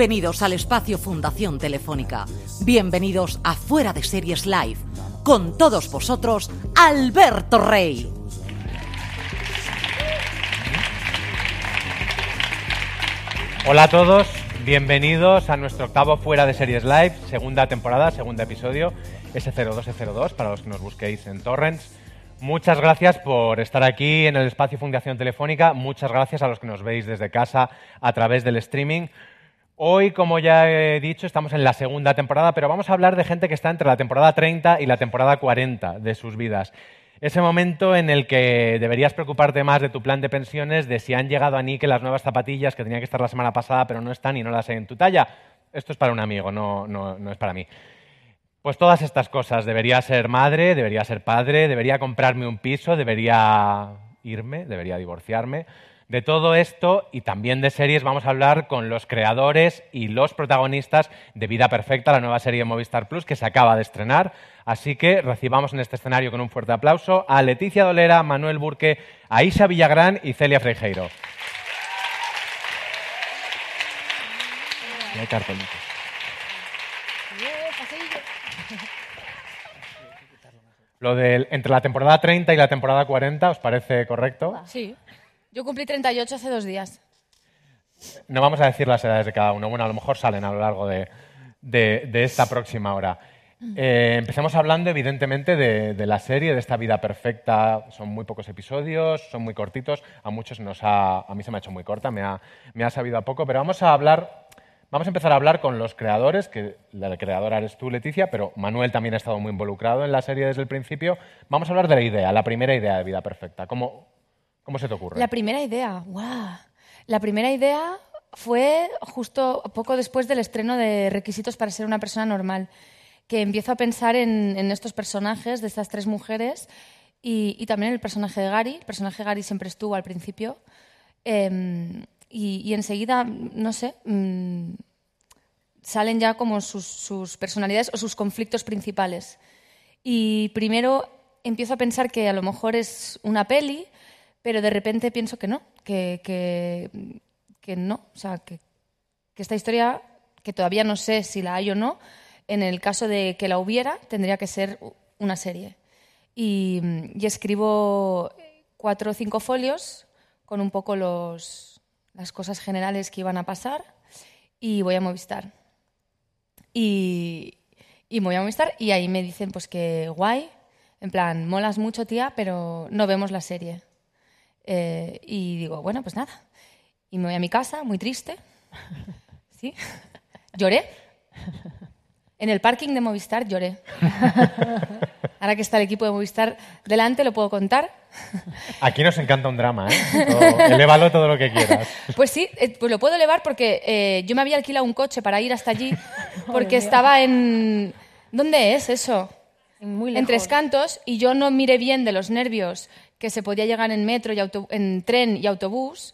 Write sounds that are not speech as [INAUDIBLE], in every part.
Bienvenidos al espacio Fundación Telefónica. Bienvenidos a Fuera de Series Live. Con todos vosotros, Alberto Rey. Hola a todos, bienvenidos a nuestro octavo Fuera de Series Live, segunda temporada, segundo episodio, S02S02, para los que nos busquéis en Torrents. Muchas gracias por estar aquí en el espacio Fundación Telefónica, muchas gracias a los que nos veis desde casa a través del streaming. Hoy, como ya he dicho, estamos en la segunda temporada, pero vamos a hablar de gente que está entre la temporada 30 y la temporada 40 de sus vidas. Ese momento en el que deberías preocuparte más de tu plan de pensiones, de si han llegado a Nike las nuevas zapatillas que tenían que estar la semana pasada, pero no están y no las hay en tu talla. Esto es para un amigo, no, no, no es para mí. Pues todas estas cosas. Debería ser madre, debería ser padre, debería comprarme un piso, debería irme, debería divorciarme. De todo esto y también de series vamos a hablar con los creadores y los protagonistas de Vida Perfecta, la nueva serie de Movistar Plus que se acaba de estrenar. Así que recibamos en este escenario con un fuerte aplauso a Leticia Dolera, Manuel Burque, Aisha Villagrán y Celia Freijeiro. Y hay cartelitos. Lo de entre la temporada 30 y la temporada 40, ¿os parece correcto? Sí. Yo cumplí 38 hace dos días. No vamos a decir las edades de cada uno. Bueno, a lo mejor salen a lo largo de, de- de esta próxima hora. Eh, empecemos hablando, evidentemente, de, de la serie, de esta vida perfecta. Son muy pocos episodios, son muy cortitos. A muchos nos ha, a mí se me ha hecho muy corta, me ha, me ha sabido a poco. Pero vamos a hablar, vamos a empezar a hablar con los creadores, que la creadora eres tú, Leticia, pero Manuel también ha estado muy involucrado en la serie desde el principio. Vamos a hablar de la idea, la primera idea de vida perfecta. ¿Cómo, cómo se te ocurre? La primera idea, ¡guau! La primera idea fue justo poco después del estreno de Requisitos para ser una persona normal, que empiezo a pensar en, en estos personajes de estas tres mujeres y, y también el personaje de Gary. El personaje de Gary siempre estuvo al principio. Eh, y, y enseguida, no sé, mm, salen ya como sus, sus personalidades o sus conflictos principales. Y primero empiezo a pensar que a lo mejor es una peli, pero de repente pienso que no, que, que, no. O sea, que, esta historia, que todavía no sé si la hay o no, en el caso de que la hubiera, tendría que ser una serie. Y, escribo cuatro o cinco folios con un poco los, las cosas generales que iban a pasar y voy a Movistar. Y, voy a Movistar y ahí me dicen pues que guay, en plan, molas mucho tía, pero no vemos la serie. Eh, y digo, bueno, pues nada. Y me voy a mi casa, muy triste. [LAUGHS] ¿Sí? Lloré. En el parking de Movistar lloré. [LAUGHS] Ahora que está el equipo de Movistar delante, lo puedo contar. Aquí nos encanta un drama, ¿eh? Todo- elévalo todo lo que quieras. Pues sí, eh, pues lo puedo elevar porque eh, yo me había alquilado un coche para ir hasta allí [LAUGHS] porque estaba en... ¿Dónde es eso? Muy En. Tres Cantos y yo no miré bien de los nervios que se podía llegar en metro y auto- en tren y autobús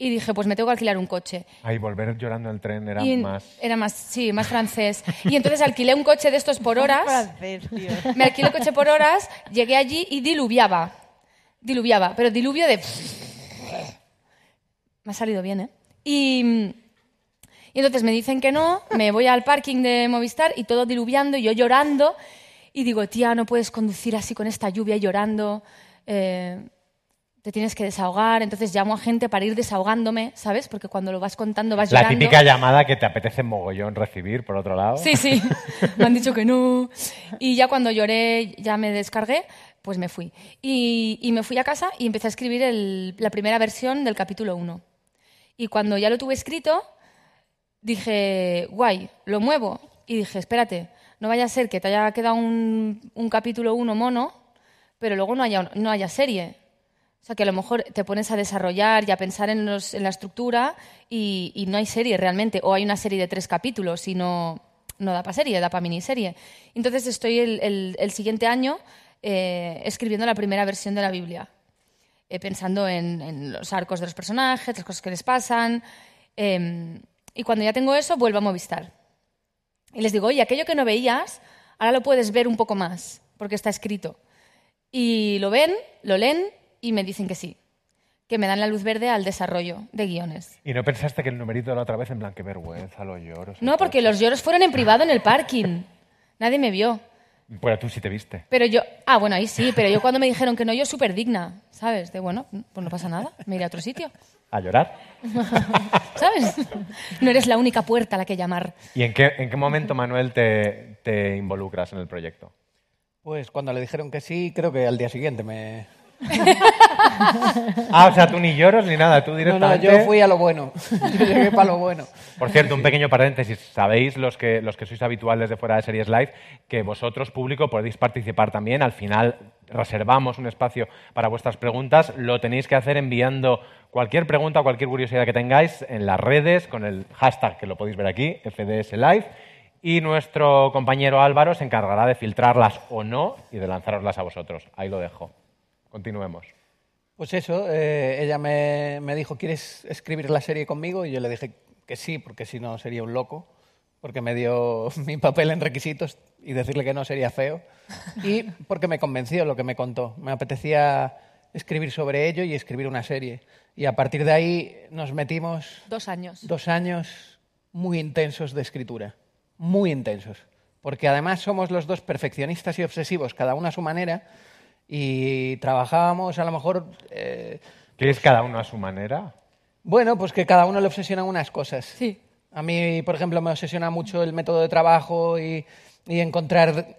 Y dije, pues me tengo que alquilar un coche. Ahí volver llorando en el tren era Y más... Era más, sí, más francés. Y entonces alquilé un coche de estos por [LAUGHS] horas. Francés, tío. Me alquilé el coche por horas, llegué allí y diluviaba. Diluviaba, pero diluvio de... [LAUGHS] Me ha salido bien, ¿eh? Y, y entonces me dicen que no, me voy al parking de Movistar y todo diluviando y yo llorando. Y digo, tía, no puedes conducir así con esta lluvia y llorando. Eh, te tienes que desahogar. Entonces llamo a gente para ir desahogándome, ¿sabes? Porque cuando lo vas contando vas La llorando. típica llamada que te apetece mogollón recibir, por otro lado. Sí, sí. [LAUGHS] Me han dicho que no. Y ya cuando lloré, ya me descargué, pues me fui. Y, y me fui a casa y empecé a escribir el- la primera versión del capítulo 1. Y cuando ya lo tuve escrito, dije, guay, lo muevo. Y dije, espérate, no vaya a ser que te haya quedado un, un capítulo 1 mono, pero luego no haya, no haya serie. O sea, que a lo mejor te pones a desarrollar y a pensar en, la estructura y, no hay serie realmente. O hay una serie de tres capítulos y no, no da para serie, da para miniserie. Entonces estoy el, siguiente año eh, escribiendo la primera versión de la Biblia. eh, pensando en, los arcos de los personajes, las cosas que les pasan. eh, y cuando ya tengo eso, vuelvo a Movistar. Y les digo, oye, aquello que no veías, ahora lo puedes ver un poco más, porque está escrito. Y lo ven, lo leen y me dicen que sí, que me dan la luz verde al desarrollo de guiones. ¿Y no pensaste que el numerito de la otra vez en plan, qué vergüenza, los lloros? No, porque los lloros fueron en privado en el parking. [LAUGHS] Nadie me vio. Pero tú sí te viste. Pero yo, ah, bueno, ahí sí, pero yo cuando me dijeron que no, yo súper digna, ¿sabes? De bueno, pues no pasa nada, me iré a otro sitio, [LAUGHS] ¿A llorar? [LAUGHS] ¿sabes? No eres la única puerta a la que llamar. ¿Y en qué, en qué momento, Manuel, te, te involucras en el proyecto? Pues cuando le dijeron que sí, creo que al día siguiente me... [LAUGHS] Ah, o sea, tú ni lloros ni nada, tú No, no, directamente... yo fui a lo bueno. [LAUGHS] Yo llegué para lo bueno. Por cierto, un pequeño paréntesis. Sabéis, los que, los que sois habituales de fuera de Series Live, que vosotros, público, podéis participar también. Al final reservamos un espacio para vuestras preguntas. Lo tenéis que hacer enviando cualquier pregunta o cualquier curiosidad que tengáis en las redes con el hashtag que lo podéis ver aquí, FDS Live. Y nuestro compañero Álvaro se encargará de filtrarlas o no y de lanzaroslas a vosotros. Ahí lo dejo. Continuemos. Pues eso, eh, ella me, me dijo, ¿quieres escribir la serie conmigo? Y yo le dije que sí, porque si no sería un loco, porque me dio [LAUGHS] mi papel en requisitos y decirle que no sería feo. Y porque me convenció lo que me contó. Me apetecía escribir sobre ello y escribir una serie. Y a partir de ahí nos metimos Dos años. dos años muy intensos de escritura, muy intensos, porque además somos los dos perfeccionistas y obsesivos, cada uno a su manera, y trabajábamos a lo mejor, eh, ¿Qué es cada uno a su manera? bueno, pues que cada uno le obsesionan unas cosas. Sí. A mí, por ejemplo, me obsesiona mucho el método de trabajo y, y encontrar,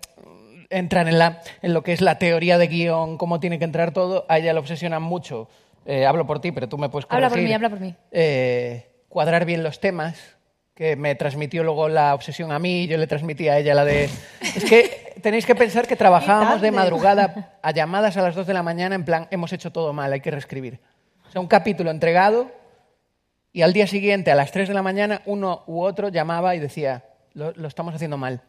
entrar en, la, en lo que es la teoría de guion, cómo tiene que entrar todo. A ella le obsesiona mucho, eh, hablo por ti, pero tú me puedes corregir. Habla por mí, habla por mí. eh, cuadrar bien los temas, que me transmitió luego la obsesión a mí, yo le transmití a ella la de... Es que tenéis que pensar que trabajábamos de madrugada a llamadas a las 2 de la mañana en plan, hemos hecho todo mal, hay que reescribir. O sea, un capítulo entregado y al día siguiente, a las 3 de la mañana, uno u otro llamaba y decía, lo, lo estamos haciendo mal.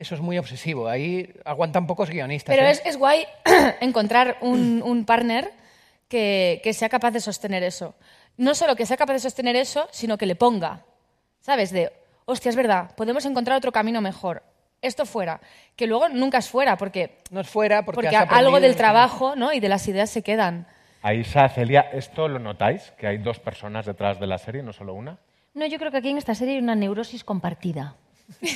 Eso es muy obsesivo, ahí aguantan pocos guionistas. Pero ¿eh? es, es guay [CLEARS THROAT] encontrar un, un partner que, que sea capaz de sostener eso. No solo que sea capaz de sostener eso, sino que le ponga. ¿Sabes? De, hostia, es verdad, podemos encontrar otro camino mejor. Esto fuera. Que luego nunca es fuera, porque, No es fuera porque, porque algo del trabajo ¿no? y de las ideas se quedan. Aisa, Celia, ¿esto lo notáis? Que hay dos personas detrás de la serie, no solo una. No, yo creo que aquí en esta serie hay una neurosis compartida.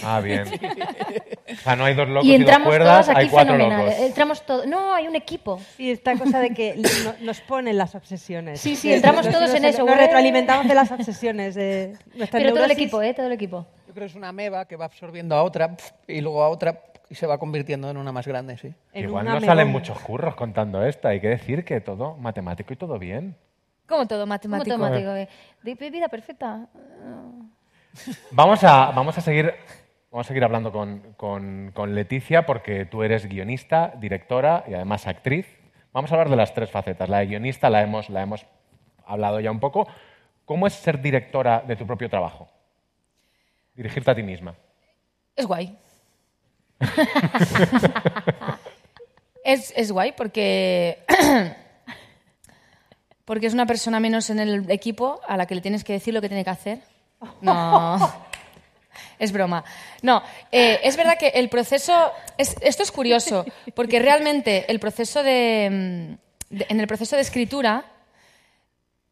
Ah, bien. [LAUGHS] O sea, no hay dos locos y y, dos entramos cuerdas, todos aquí hay cuatro fenomenal. locos. Entramos todos. No, hay un equipo. Y esta cosa de que no- nos ponen las obsesiones. Sí, sí, entramos nos- todos nos- en eso. Nos retroalimentamos de las obsesiones. De Pero todo el equipo, ¿eh? Todo el equipo. Yo creo que es una ameba que va absorbiendo a otra y luego a otra y se va convirtiendo en una más grande, sí. En Igual no salen muchos curros contando esto. Hay que decir que todo matemático y todo bien. Como todo matemático. automático. ¿eh? De vida perfecta. Vamos a, vamos a seguir. Vamos a seguir hablando con, con- con Leticia porque tú eres guionista, directora y además actriz. Vamos a hablar de las tres facetas. La de guionista la hemos, la hemos hablado ya un poco. ¿Cómo es ser directora de tu propio trabajo? Dirigirte a ti misma. Es guay. es, es guay porque. porque es una persona menos en el equipo a la que le tienes que decir lo que tiene que hacer. No. Es broma. No, eh, es verdad que el proceso. es- esto es curioso, porque realmente el proceso de, mm, de- En el proceso de escritura,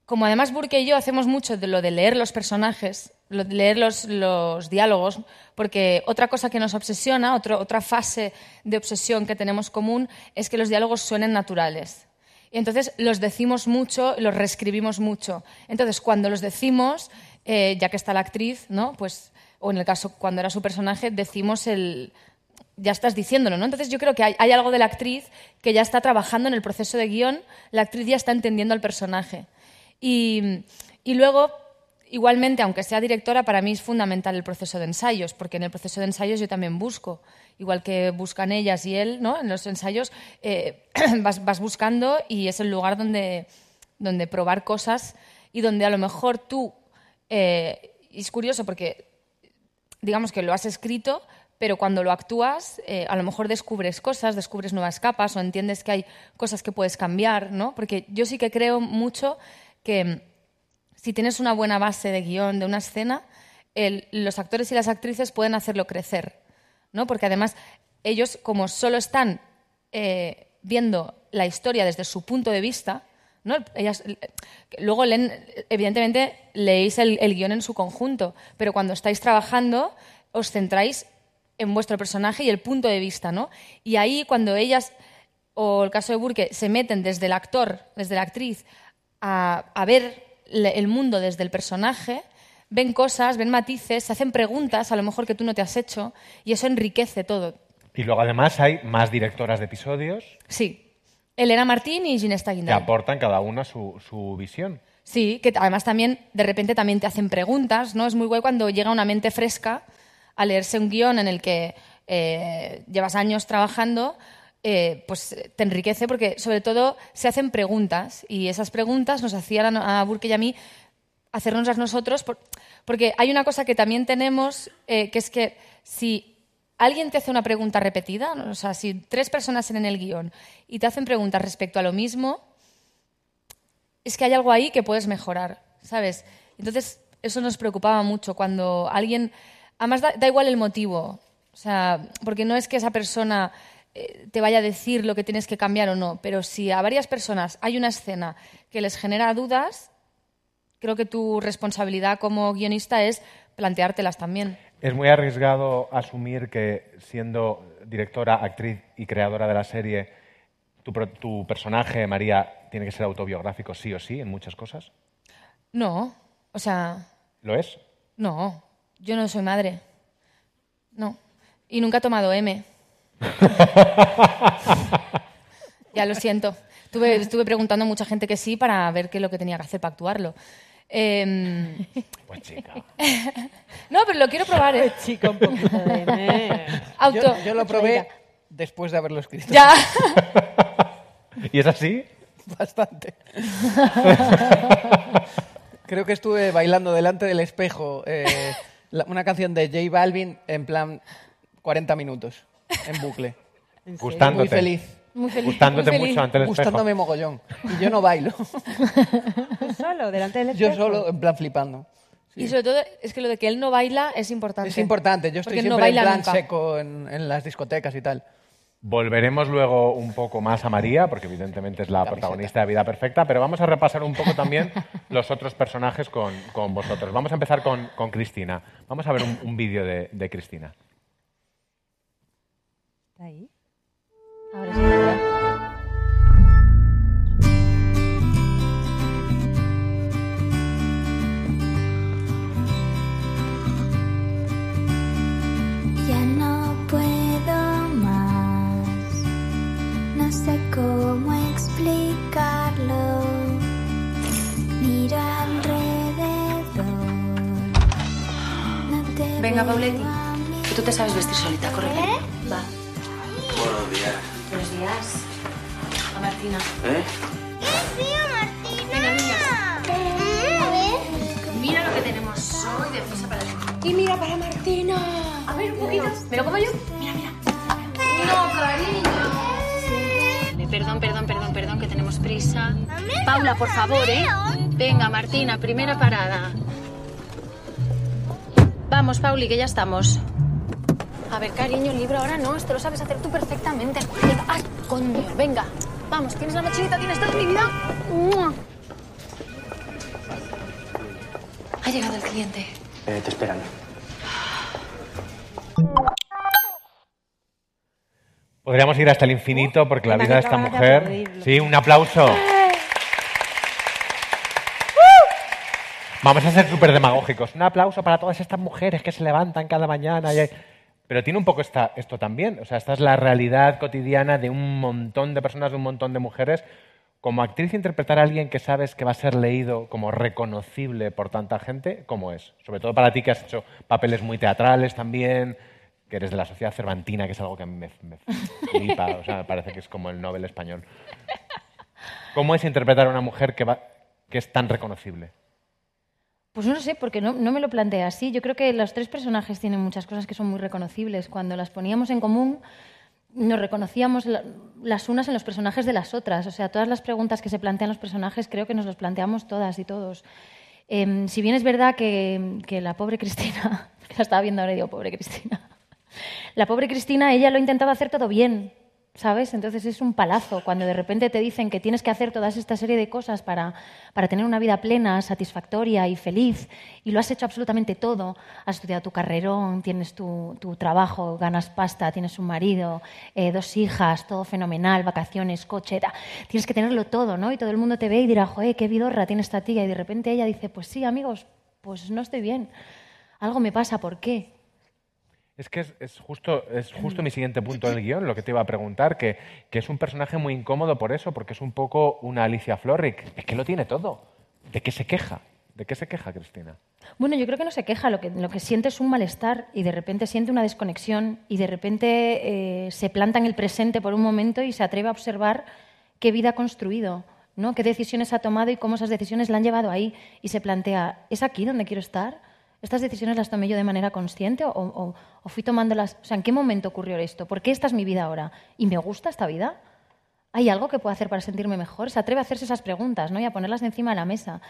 como además Burke y yo hacemos mucho de lo de leer los personajes, de leer los, los diálogos, porque otra cosa que nos obsesiona, otro- otra fase de obsesión que tenemos común, es que los diálogos suenen naturales. Y entonces los decimos mucho, los reescribimos mucho. Entonces, cuando los decimos, eh, ya que está la actriz, ¿no? Pues, o en el caso cuando era su personaje, decimos el, ya estás diciéndolo, ¿no? Entonces yo creo que hay, hay algo de la actriz que ya está trabajando en el proceso de guion, la actriz ya está entendiendo al personaje. Y, y luego, igualmente, aunque sea directora, para mí es fundamental el proceso de ensayos, porque en el proceso de ensayos yo también busco, igual que buscan ellas y él, ¿no? En los ensayos eh, [CLEARS THROAT] vas, vas buscando y es el lugar donde, donde probar cosas y donde a lo mejor tú... eh, es curioso porque digamos que lo has escrito, pero cuando lo actúas, eh, a lo mejor descubres cosas, descubres nuevas capas o entiendes que hay cosas que puedes cambiar, ¿no? Porque yo sí que creo mucho que mm, si tienes una buena base de guion de una escena, los actores y las actrices pueden hacerlo crecer, ¿no? Porque además ellos, como solo están eh, viendo la historia desde su punto de vista, ¿no? Ellas, eh, luego leen, evidentemente leéis el, el guion en su conjunto, pero cuando estáis trabajando os centráis en vuestro personaje y el punto de vista, ¿no? Y ahí cuando ellas, o el caso de Burke, se meten desde el actor, desde la actriz, a, a ver le- el mundo desde el personaje, ven cosas, ven matices, se hacen preguntas a lo mejor que tú no te has hecho y eso enriquece todo. Y luego además hay más directoras de episodios Sí. Elena Martín y Ginesta que Guindal. aportan cada una su, su visión. Sí, que además también de repente también te hacen preguntas, ¿no? Es muy guay cuando llega una mente fresca a leerse un guion en el que eh, llevas años trabajando, eh, pues te enriquece porque sobre todo se hacen preguntas y esas preguntas nos hacían a, a Burke y a mí hacernoslas nosotros, por- porque hay una cosa que también tenemos, eh, que es que si alguien te hace una pregunta repetida, o sea, si tres personas en el guion y te hacen preguntas respecto a lo mismo, es que hay algo ahí que puedes mejorar, ¿sabes? Entonces, eso nos preocupaba mucho cuando alguien... Además, da, da igual el motivo, o sea, porque no es que esa persona eh, te vaya a decir lo que tienes que cambiar o no, pero si a varias personas hay una escena que les genera dudas, creo que tu responsabilidad como guionista es planteártelas también. Es muy arriesgado asumir que siendo directora, actriz y creadora de la serie, tu, personaje, María, tiene que ser autobiográfico sí o sí en muchas cosas. No, o sea, ¿Lo es? no, yo no soy madre. No. Y nunca he tomado M. [LAUGHS] ya lo siento. Estuve, estuve preguntando a mucha gente que sí para ver qué es lo que tenía que hacer para actuarlo. Em, Pues chica. [LAUGHS] no, pero lo quiero probar. ¿eh? Chica, un poquito de... [LAUGHS] Auto. Yo, yo lo probé después de haberlo escrito. Ya. [LAUGHS] ¿Y es así? Bastante. Creo que estuve bailando delante del espejo eh, la- una canción de J Balvin en plan 40 minutos, en bucle. ¿En? Gustándote. Muy feliz. Muy feliz. Gustándote muy feliz. mucho ante el espejo. Gustándome mogollón. Y yo no bailo. ¿Tú [LAUGHS] solo, delante del Yo espejo? solo, en plan flipando. Y sobre todo es que lo de que él no baila es importante. Es importante. Yo estoy Porque no siempre en baila plan nunca. seco en, en las discotecas y tal. Volveremos luego un poco más a María, porque evidentemente es la Camiseta. protagonista de Vida Perfecta, pero vamos a repasar un poco también [LAUGHS] los otros personajes con, con vosotros. Vamos a empezar con, con Cristina. Vamos a ver un, un vídeo de, de Cristina. ¿Está ahí? Ahora sí, Venga, Pauletti, que tú te sabes vestir solita, corre. ¿Eh? Va. Buenos días. Buenos días. A Martina. ¿Eh? Venga, niñas. A ver. Mira lo que tenemos hoy de prisa para ti. Y mira para Martina. A ver, un poquito. ¿Me lo como yo? Mira, mira. No, cariño. perdón, perdón, perdón, perdón, que tenemos prisa. Paula, por favor, ¿eh? Venga, Martina, primera parada. Vamos, Pauli, que ya estamos. A ver, cariño, el libro ahora no, esto lo sabes hacer tú perfectamente. Venga, ¡ay, coño! Venga, vamos, ¿tienes la mochilita? ¿Tienes todo, mi vida? ¡Mua! Ha llegado el cliente. Eh, te esperan. Podríamos ir hasta el infinito porque la vida de esta mujer. Sí, un aplauso. Vamos a ser súper demagógicos. Un aplauso para todas estas mujeres que se levantan cada mañana. y hay- Pero tiene un poco esta, esto también. O sea, esta es la realidad cotidiana de un montón de personas, de un montón de mujeres. Como actriz, interpretar a alguien que sabes que va a ser leído como reconocible por tanta gente, ¿cómo es? Sobre todo para ti que has hecho papeles muy teatrales también, que eres de la sociedad cervantina, que es algo que a mí me, me flipa. O sea, me parece que es como el Nobel español. ¿Cómo es interpretar a una mujer que, va, que es tan reconocible? Pues no lo sé, porque no, me lo planteé así. Yo creo que los tres personajes tienen muchas cosas que son muy reconocibles. Cuando las poníamos en común, nos reconocíamos la- las unas en los personajes de las otras. O sea, todas las preguntas que se plantean los personajes creo que nos las planteamos todas y todos. Em, si bien es verdad que, que la pobre Cristina, [LAUGHS] que la estaba viendo ahora y digo, pobre Cristina, la pobre Cristina, ella lo ha intentado hacer todo bien, ¿sabes? Entonces es un palazo cuando de repente te dicen que tienes que hacer toda esta serie de cosas para, para tener una vida plena, satisfactoria y feliz, y lo has hecho absolutamente todo. Has estudiado tu carrerón, tienes tu, tu trabajo, ganas pasta, tienes un marido, eh, dos hijas, todo fenomenal, vacaciones, coche, ta. tienes que tenerlo todo, ¿no? Y todo el mundo te ve y dirá, joder, qué vidorra tiene esta tía, y de repente ella dice, pues sí, amigos, pues no estoy bien. Algo me pasa, ¿por qué? Es que es, es justo, es justo mi siguiente punto del guion, lo que te iba a preguntar, que, que es un personaje muy incómodo por eso, porque es un poco una Alicia Florrick. Es que lo tiene todo. ¿De qué se queja? ¿De qué se queja, Cristina? Bueno, yo creo que no se queja, lo que, lo que siente es un malestar y de repente siente una desconexión y de repente eh, se planta en el presente por un momento y se atreve a observar qué vida ha construido, ¿no? qué decisiones ha tomado y cómo esas decisiones la han llevado ahí y se plantea, ¿es aquí donde quiero estar? ¿Estas decisiones las tomé yo de manera consciente o, o- o fui tomándolas? O sea, ¿en qué momento ocurrió esto? ¿Por qué esta es mi vida ahora? ¿Y me gusta esta vida? ¿Hay algo que pueda hacer para sentirme mejor? Se atreve a hacerse esas preguntas ¿no? y a ponerlas encima de la mesa.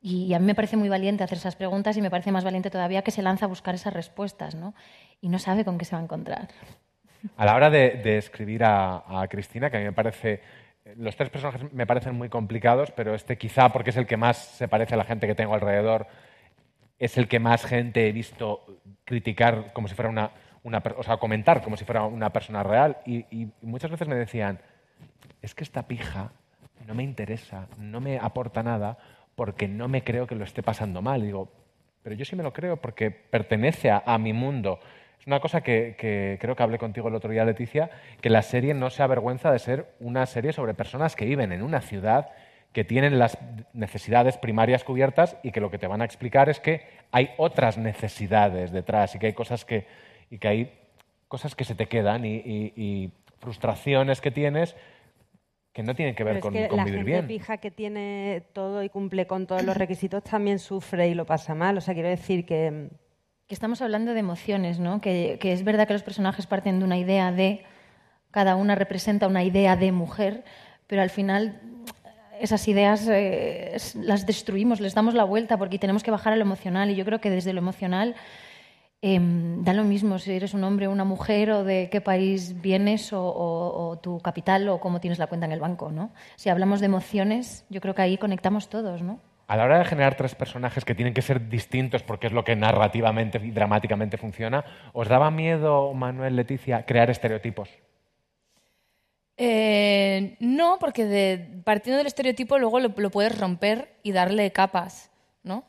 Y a mí me parece muy valiente hacer esas preguntas y me parece más valiente todavía que se lanza a buscar esas respuestas ¿no? y no sabe con qué se va a encontrar. A la hora de, escribir a, a Cristina, que a mí me parece. Los tres personajes me parecen muy complicados, pero este quizá porque es el que más se parece a la gente que tengo alrededor, es el que más gente he visto criticar como si fuera una. una o sea, comentar como si fuera una persona real. Y, muchas veces me decían: es que esta pija no me interesa, no me aporta nada, porque no me creo que lo esté pasando mal. Y digo, pero yo sí me lo creo porque pertenece a, a mi mundo. Es una cosa que, que creo que hablé contigo el otro día, Leticia, que la serie no se avergüenza de ser una serie sobre personas que viven en una ciudad, que tienen las necesidades primarias cubiertas y que lo que te van a explicar es que hay otras necesidades detrás y que hay cosas que, y que, hay cosas que se te quedan y, y- y frustraciones que tienes que no tienen que ver Pero con, es que con la vivir gente bien. pija que tiene todo y cumple con todos los requisitos también sufre y lo pasa mal. O sea, quiero decir que... Que estamos hablando de emociones, ¿no? Que, que es verdad que los personajes parten de una idea de, cada una representa una idea de mujer, pero al final esas ideas eh, las destruimos, les damos la vuelta porque tenemos que bajar a lo emocional y yo creo que desde lo emocional em, da lo mismo si eres un hombre o una mujer o de qué país vienes o, o- o tu capital o cómo tienes la cuenta en el banco, ¿no? Si hablamos de emociones, yo creo que ahí conectamos todos, ¿no? A la hora de generar tres personajes que tienen que ser distintos porque es lo que narrativamente y dramáticamente funciona, ¿os daba miedo, Manuel, Leticia, crear estereotipos? Eh, no, porque de- partiendo del estereotipo luego lo, puedes romper y darle capas, ¿no?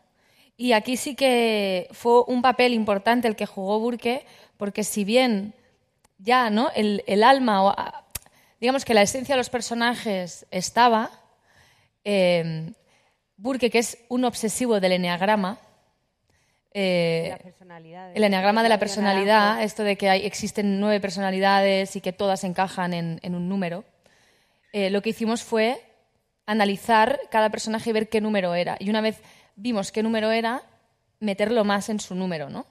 Y aquí sí que fue un papel importante el que jugó Burke, porque si bien ya, ¿no? El, el alma, o, ah, digamos que la esencia de los personajes estaba, eh, Burke, que es un obsesivo del enneagrama, eh, el enneagrama de la personalidad, esto de que hay- existen nueve personalidades y que todas encajan en, en un número, eh, lo que hicimos fue analizar cada personaje y ver qué número era. Y una vez vimos qué número era, meterlo más en su número, ¿no?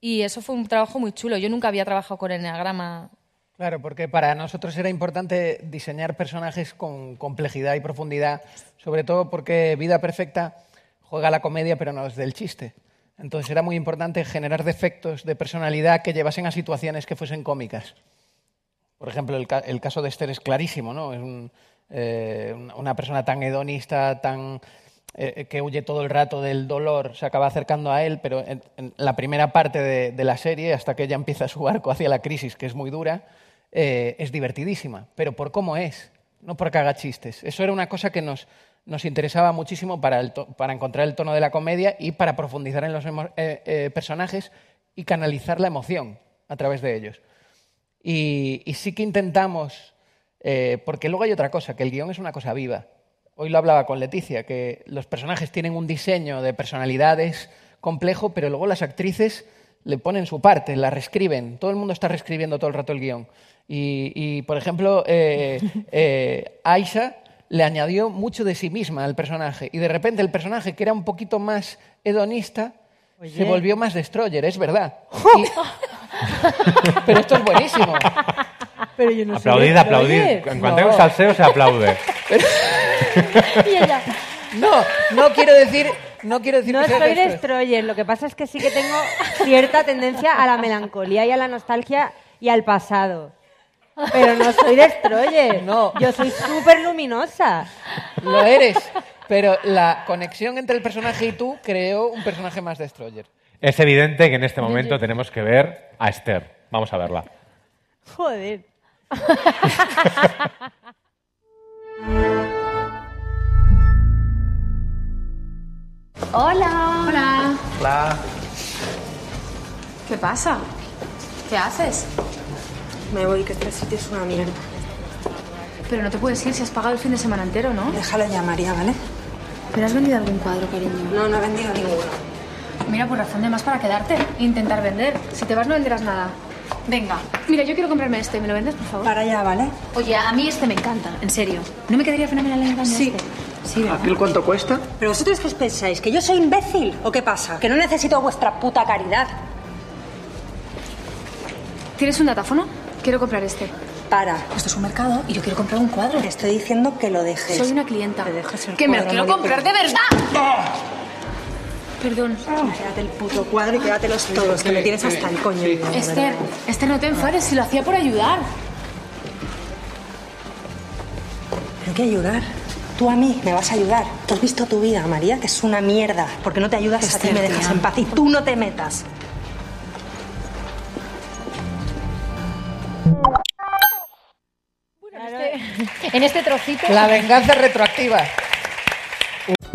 Y eso fue un trabajo muy chulo. Yo nunca había trabajado con enneagrama Claro, porque para nosotros era importante diseñar personajes con complejidad y profundidad, sobre todo porque Vida Perfecta juega la comedia pero no desde el chiste. Entonces era muy importante generar defectos de personalidad que llevasen a situaciones que fuesen cómicas. Por ejemplo, el, ca- el caso de Esther es clarísimo, ¿no? Es eh, una- persona tan hedonista, tan eh, que huye todo el rato del dolor, se acaba acercando a él, pero en, la primera parte de, la serie, hasta que ella empieza su arco hacia la crisis, que es muy dura, eh, es divertidísima, pero por cómo es, no porque haga chistes. Eso era una cosa que nos, nos interesaba muchísimo para, encontrar el tono de la comedia y para profundizar en los eh, eh, personajes y canalizar la emoción a través de ellos. Y, sí que intentamos, eh, porque luego hay otra cosa, que el guion es una cosa viva. Hoy lo hablaba con Leticia, que los personajes tienen un diseño de personalidades complejo, pero luego las actrices le ponen su parte, la reescriben. Todo el mundo está reescribiendo todo el rato el guion. Y, y, por ejemplo, Aisha le añadió mucho de sí misma al personaje. Y de repente el personaje, que era un poquito más hedonista, se Oye. volvió más destroyer, es verdad. Y- pero esto es buenísimo. Pero yo no Aplaudid, aplaudid. En cuanto hay un salseo se aplaude. [LAUGHS] Y ella, No, no quiero decir, no quiero decir no que soy destroyer, lo que pasa es que sí que tengo cierta tendencia a la melancolía y a la nostalgia y al pasado. Pero no soy destroyer. No. Yo soy súper luminosa. Lo eres. Pero la conexión entre el personaje y tú creó un personaje más destroyer. Es evidente que en este momento tenemos que ver a Esther. Vamos a verla. Joder. Hola. Hola. Hola. ¿Qué pasa? ¿Qué haces? Me voy, que este sitio es una mierda. Pero no te puedes ir si has pagado el fin de semana entero, ¿no? Déjalo ya, María, ¿vale? ¿Pero has vendido algún cuadro, cariño? No, no he vendido ninguno. Mira, por razón de más para quedarte e intentar vender. Si te vas no venderás nada. Venga. Mira, yo quiero comprarme este. ¿Me lo vendes, por favor? Para allá, ¿vale? Oye, a mí este me encanta, en serio. ¿No me quedaría fenomenal en el baño Sí. este? Sí, ¿verdad? ¿Aquel cuánto cuesta? ¿Pero vosotros qué os pensáis? ¿Que yo soy imbécil? ¿O qué pasa? ¿Que no necesito vuestra puta caridad? ¿Tienes un datáfono? Quiero comprar este. Para. Esto es un mercado y yo quiero comprar un cuadro. Te estoy diciendo que lo dejes. Soy una clienta. Te dejes el Que me lo quiero comprar de verdad. Perdón. Quédate el puto cuadro y quédatelos todos, que me tienes hasta el coño. Esther. Esther, no te enfades, si lo hacía por ayudar. ¿Pero qué ayudar? Tú a mí me vas a ayudar. Tú has visto tu vida, María, que es una mierda. Porque no te ayudas a ti, me dejas en paz y tú no te metas. Este trocito. La venganza retroactiva.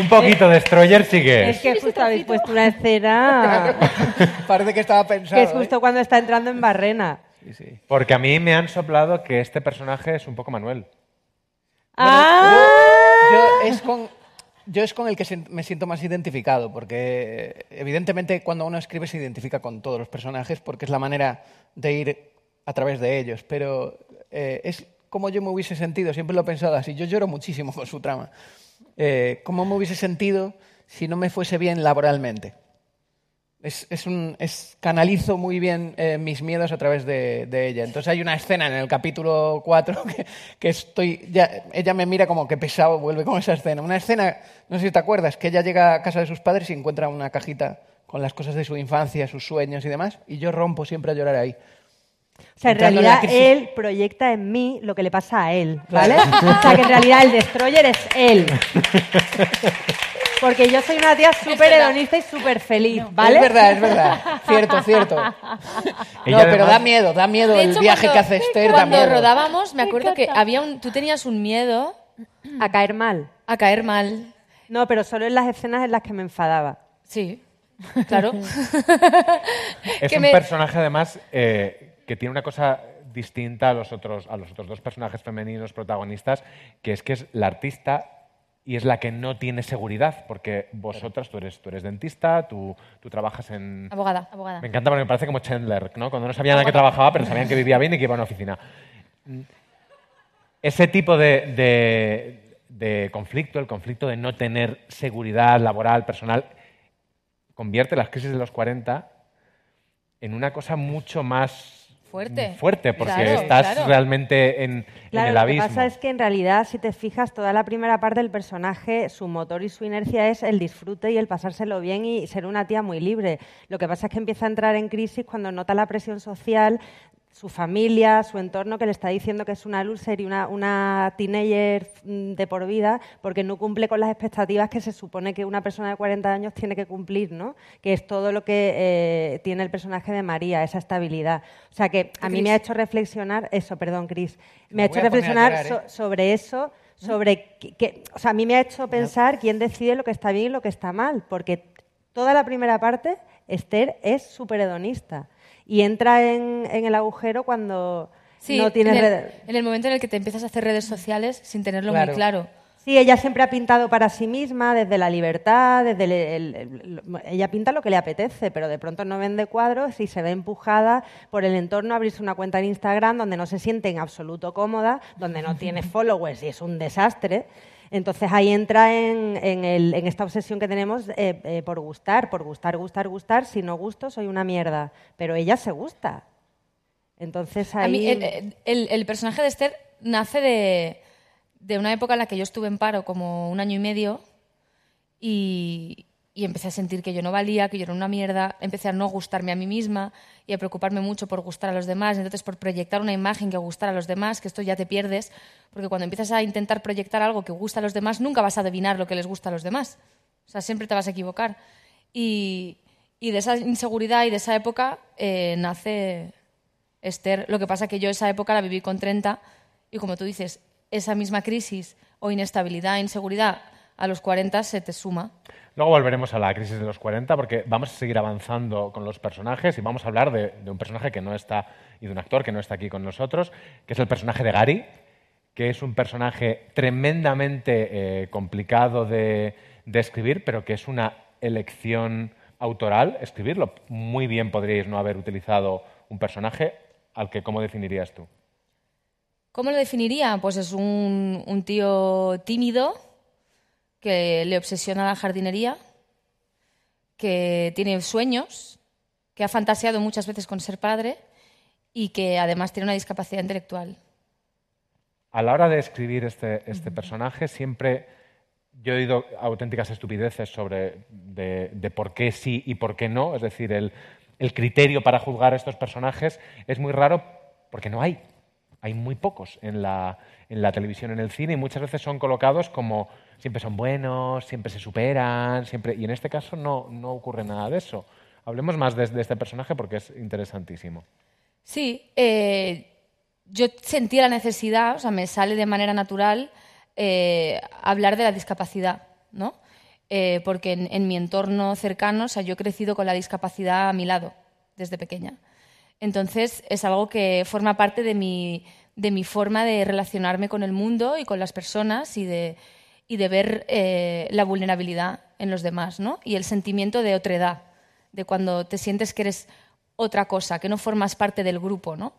Un poquito de Destroyer sí que Es es. que justo habéis puesto una escena [LAUGHS] Parece que estaba pensado. que es ¿eh? justo cuando está entrando en Barrena. Sí, sí. Porque a mí me han soplado que este personaje es un poco Manuel. ¡Ah! Yo es con, yo es con el que me siento más identificado, porque evidentemente cuando uno escribe se identifica con todos los personajes, porque es la manera de ir a través de ellos, pero eh, es como yo me hubiese sentido, siempre lo he pensado así, yo lloro muchísimo con su trama, eh, cómo me hubiese sentido si no me fuese bien laboralmente. Es, un, canalizo muy bien eh, mis miedos a través de, ella. Entonces hay una escena en el capítulo 4 [LAUGHS] que, que estoy, ya, ella me mira como que pesado, vuelve con esa escena. Una escena, no sé si te acuerdas, que ella llega a casa de sus padres y encuentra una cajita con las cosas de su infancia, sus sueños y demás, y yo rompo siempre a llorar ahí. O sea, en Entrando realidad él proyecta en mí lo que le pasa a él, ¿vale? O sea, que en realidad el destroyer es él. Porque yo soy una tía súper hedonista y súper feliz, ¿vale? Es verdad, es verdad. Cierto, cierto. No, Ella pero además- da miedo, da miedo De el hecho, viaje cuando- que hace Esther, da Cuando miedo. rodábamos, me acuerdo que había un, tú tenías un miedo A caer mal. a caer mal. No, pero solo en las escenas en las que me enfadaba. Sí, claro. Es [LAUGHS] Que un me- personaje, además, eh, que tiene una cosa distinta a los otros, a los otros dos personajes femeninos protagonistas, que es que es la artista y es la que no tiene seguridad, porque vosotras, tú eres, tú eres dentista, tú, tú trabajas en... Abogada. Abogada. Me encanta porque me parece como Chandler, ¿no? Cuando no sabían a qué trabajaba, pero sabían que vivía bien y que iba a una oficina. Ese tipo de, de- de conflicto, el conflicto de no tener seguridad laboral, personal, convierte las crisis de los 40 en una cosa mucho más Fuerte. fuerte, porque Claro, estás claro. realmente en, en el lo que abismo. pasa es que en realidad, si te fijas, toda la primera parte del personaje, su motor y su inercia es el disfrute y el pasárselo bien y ser una tía muy libre. Lo que pasa es que empieza a entrar en crisis cuando nota la presión social, su familia, su entorno, que le está diciendo que es una loser y una, una teenager mm, de por vida, porque no cumple con las expectativas que se supone que una persona de 40 años tiene que cumplir, ¿no? Que es todo lo que eh, tiene el personaje de María, esa estabilidad. O sea que a mí me ha hecho reflexionar, eso, perdón, Cris, me Me ha hecho reflexionar llorar, ¿eh? so- sobre eso, sobre que, que- o sea, a mí me ha hecho pensar quién decide lo que está bien y lo que está mal, porque toda la primera parte, Esther es súper hedonista y entra en, en el agujero cuando Sí, no tiene en, el, redes. en el momento en el que te empiezas a hacer redes sociales sin tenerlo Claro. muy claro. Sí, ella siempre ha pintado para sí misma, desde la libertad, desde el- el- el- ella pinta lo que le apetece, pero de pronto no vende cuadros y se ve empujada por el entorno a abrirse una cuenta en Instagram donde no se siente en absoluto cómoda, donde no tiene [LAUGHS] followers y es un desastre. Entonces ahí entra en, en el- en esta obsesión que tenemos eh, eh, por gustar, por gustar, gustar, gustar. Si no gusto, soy una mierda. Pero ella se gusta. Entonces ahí... A mí, el, el- el personaje de Esther nace de, de una época en la que yo estuve en paro como un año y medio y, y empecé a sentir que yo no valía, que yo era una mierda, empecé a no gustarme a mí misma y a preocuparme mucho por gustar a los demás, entonces por proyectar una imagen que gustara a los demás, que esto ya te pierdes, porque cuando empiezas a intentar proyectar algo que gusta a los demás, nunca vas a adivinar lo que les gusta a los demás. O sea, siempre te vas a equivocar. Y, y de esa inseguridad y de esa época eh, nace Esther. Lo que pasa que yo esa época la viví con 30 y como tú dices, esa misma crisis o inestabilidad, inseguridad a los 40 se te suma. Luego volveremos a la crisis de los 40 porque vamos a seguir avanzando con los personajes y vamos a hablar de, de un personaje que no está y de un actor que no está aquí con nosotros, que es el personaje de Gary, que es un personaje tremendamente eh, complicado de, de escribir, pero que es una elección autoral escribirlo. Muy bien podríais no haber utilizado un personaje al que, ¿cómo definirías tú? ¿Cómo lo definiría? Pues es un, un tío tímido que le obsesiona la jardinería, que tiene sueños, que ha fantaseado muchas veces con ser padre y que además tiene una discapacidad intelectual. A la hora de escribir este, este personaje, siempre yo he oído auténticas estupideces sobre de, de por qué sí y por qué no. Es decir, el, el criterio para juzgar a estos personajes es muy raro porque no hay. Hay muy pocos en la, en la televisión, en el cine, y muchas veces son colocados como siempre son buenos, siempre se superan, siempre... y en este caso no, no ocurre nada de eso. Hablemos más de, de este personaje porque es interesantísimo. Sí, eh, yo sentí la necesidad, o sea, me sale de manera natural eh, hablar de la discapacidad, ¿no? Eh, porque en, en mi entorno cercano, o sea, yo he crecido con la discapacidad a mi lado desde pequeña. Entonces, es algo que forma parte de mi, de mi forma de relacionarme con el mundo y con las personas y de, y de ver eh, la vulnerabilidad en los demás, ¿no? Y el sentimiento de otredad, de cuando te sientes que eres otra cosa, que no formas parte del grupo, ¿no?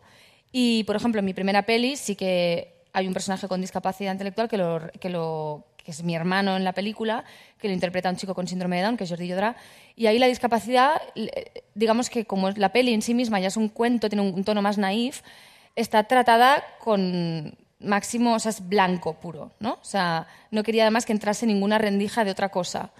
Y, por ejemplo, en mi primera peli sí que hay un personaje con discapacidad intelectual que, lo, que, lo, que es mi hermano en la película, que lo interpreta un chico con síndrome de Down, que es Jordi Llodrá. Y ahí la discapacidad, eh, digamos que como la peli en sí misma ya es un cuento, tiene un tono más naif, está tratada con máximo, o sea, es blanco puro, ¿no? O sea, no quería además que entrase ninguna rendija de otra cosa,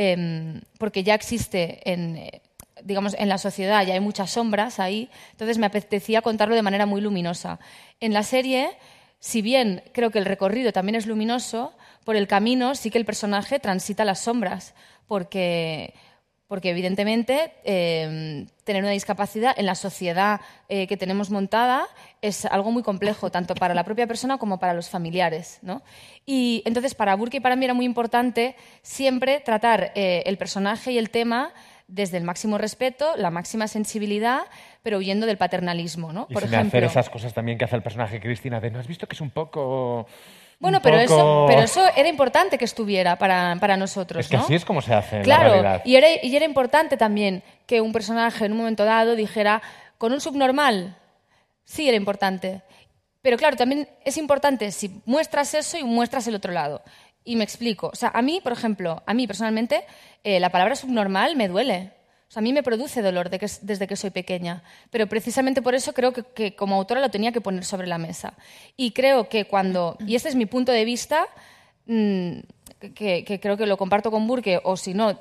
Em, porque ya existe en, eh, digamos, en la sociedad, ya hay muchas sombras ahí, entonces me apetecía contarlo de manera muy luminosa. En la serie, si bien creo que el recorrido también es luminoso, por el camino sí que el personaje transita las sombras, porque, porque evidentemente eh, tener una discapacidad en la sociedad eh, que tenemos montada es algo muy complejo, [LAUGHS] tanto para la propia persona como para los familiares. ¿no? Y entonces para Burke y para mí era muy importante siempre tratar eh, el personaje y el tema desde el máximo respeto, la máxima sensibilidad, pero huyendo del paternalismo, ¿no? Y Por sin ejemplo, hacer esas cosas también que hace el personaje Cristina, de no has visto que es un poco... bueno, pero poco- eso, pero eso era importante que estuviera para, para nosotros, Es que ¿no? así es como se hace en la Claro, realidad. y era, y era importante también que un personaje en un momento dado dijera, con un subnormal, sí era importante. Pero claro, también es importante si muestras eso y muestras el otro lado. Y me explico. O sea, a mí, por ejemplo, a mí personalmente, eh, la palabra subnormal me duele. O sea, a mí me produce dolor desde que soy pequeña. Pero precisamente por eso creo que, como autora lo tenía que poner sobre la mesa. Y creo que cuando, y este es mi punto de vista, mm, que, que creo que lo comparto con Burke, o si no,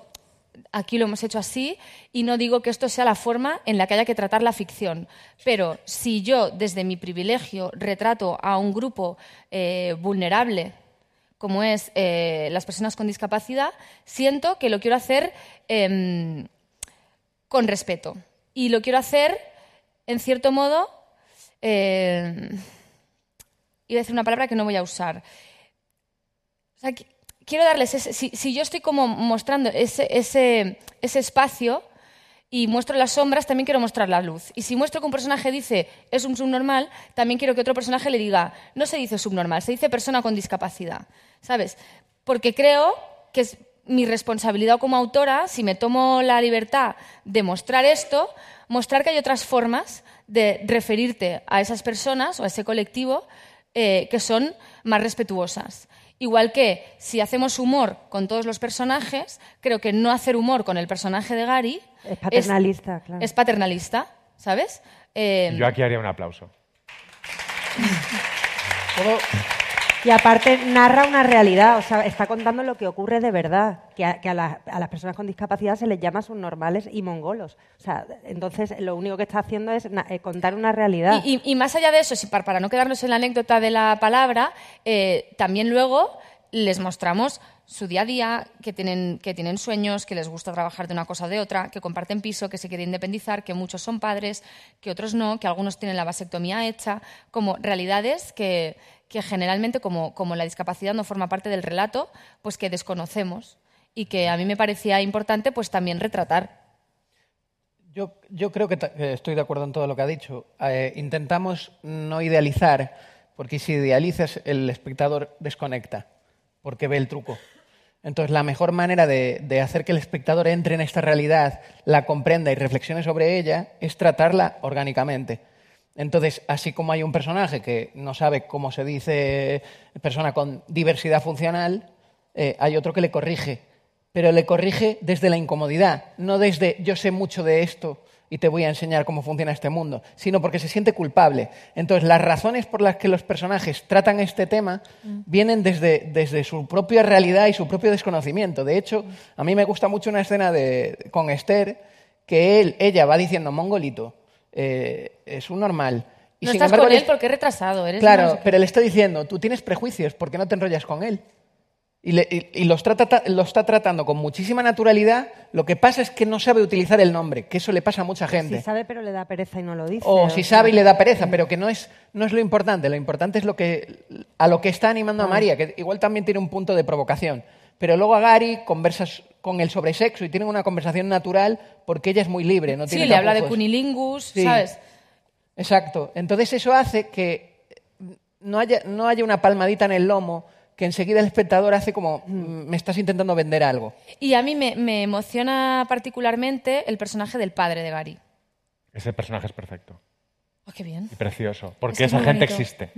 aquí lo hemos hecho así, y no digo que esto sea la forma en la que haya que tratar la ficción. Pero si yo, desde mi privilegio, retrato a un grupo eh, vulnerable, como es eh, las personas con discapacidad, siento que lo quiero hacer em, con respeto. Y lo quiero hacer, en cierto modo, eh, iba a decir una palabra que no voy a usar. Quiero darles ese, si, yo estoy como mostrando ese, ese, ese espacio y muestro las sombras, también quiero mostrar la luz. Y si muestro que un personaje dice es un subnormal, también quiero que otro personaje le diga no se dice subnormal, se dice persona con discapacidad. ¿Sabes? Porque creo que es mi responsabilidad como autora, si me tomo la libertad de mostrar esto, mostrar que hay otras formas de referirte a esas personas o a ese colectivo eh, que son más respetuosas. Igual que si hacemos humor con todos los personajes, creo que no hacer humor con el personaje de Gary Es paternalista, claro. es paternalista, ¿sabes? Eh, Yo aquí haría un aplauso. Y aparte narra una realidad, o sea, está contando lo que ocurre de verdad, que a, que a las- a las personas con discapacidad se les llama subnormales y mongolos. O sea, entonces lo único que está haciendo es eh, contar una realidad. Y, y- más allá de eso, para no quedarnos en la anécdota de la palabra, eh, también luego les mostramos su día a día, que tienen, que tienen sueños, que les gusta trabajar de una cosa o de otra, que comparten piso, que se quieren independizar, que muchos son padres, que otros no, que algunos tienen la vasectomía hecha, como realidades que, que generalmente, como, como la discapacidad no forma parte del relato, pues que desconocemos y que a mí me parecía importante pues también retratar. Yo, yo creo que, estoy de acuerdo en todo lo que ha dicho. Eh, intentamos no idealizar, porque si idealizas, el espectador desconecta, porque ve el truco. Entonces, la mejor manera de, de hacer que el espectador entre en esta realidad, la comprenda y reflexione sobre ella, es tratarla orgánicamente. Entonces, así como hay un personaje que no sabe cómo se dice persona con diversidad funcional, eh, hay otro que le corrige, pero le corrige desde la incomodidad, no desde yo sé mucho de esto y te voy a enseñar cómo funciona este mundo, sino porque se siente culpable. Entonces, las razones por las que los personajes tratan este tema vienen desde, desde su propia realidad y su propio desconocimiento. De hecho, a mí me gusta mucho una escena de, con Esther que él, ella va diciendo, mongolito, eh, es un normal. Y no sin estás embargo, con él porque es retrasado. Eres Claro, no sé qué. pero le está diciendo, tú tienes prejuicios, ¿por qué no te enrollas con él? Y, le- y- y los trata- ta- lo está tratando con muchísima naturalidad. Lo que pasa es que no sabe utilizar el nombre, que eso le pasa a mucha gente. Si sabe, pero le da pereza y no lo dice. o si sea, sabe y le da pereza, pero que no es, no es lo importante. Lo importante es lo que, a lo que está animando a Ah. María, que igual también tiene un punto de provocación. Pero luego a Gary conversas con él sobre sexo y tienen una conversación natural porque ella es muy libre. No Sí, tiene le habla de cunilingus, Sí. ¿sabes? Exacto. Entonces eso hace que no haya, no haya una palmadita en el lomo que enseguida el espectador hace como "Mm, me estás intentando vender algo. Y a mí me, me emociona particularmente el personaje del padre de Gary. Ese personaje es perfecto Oh, qué bien. y precioso, porque Es que es esa gente bonito. existe.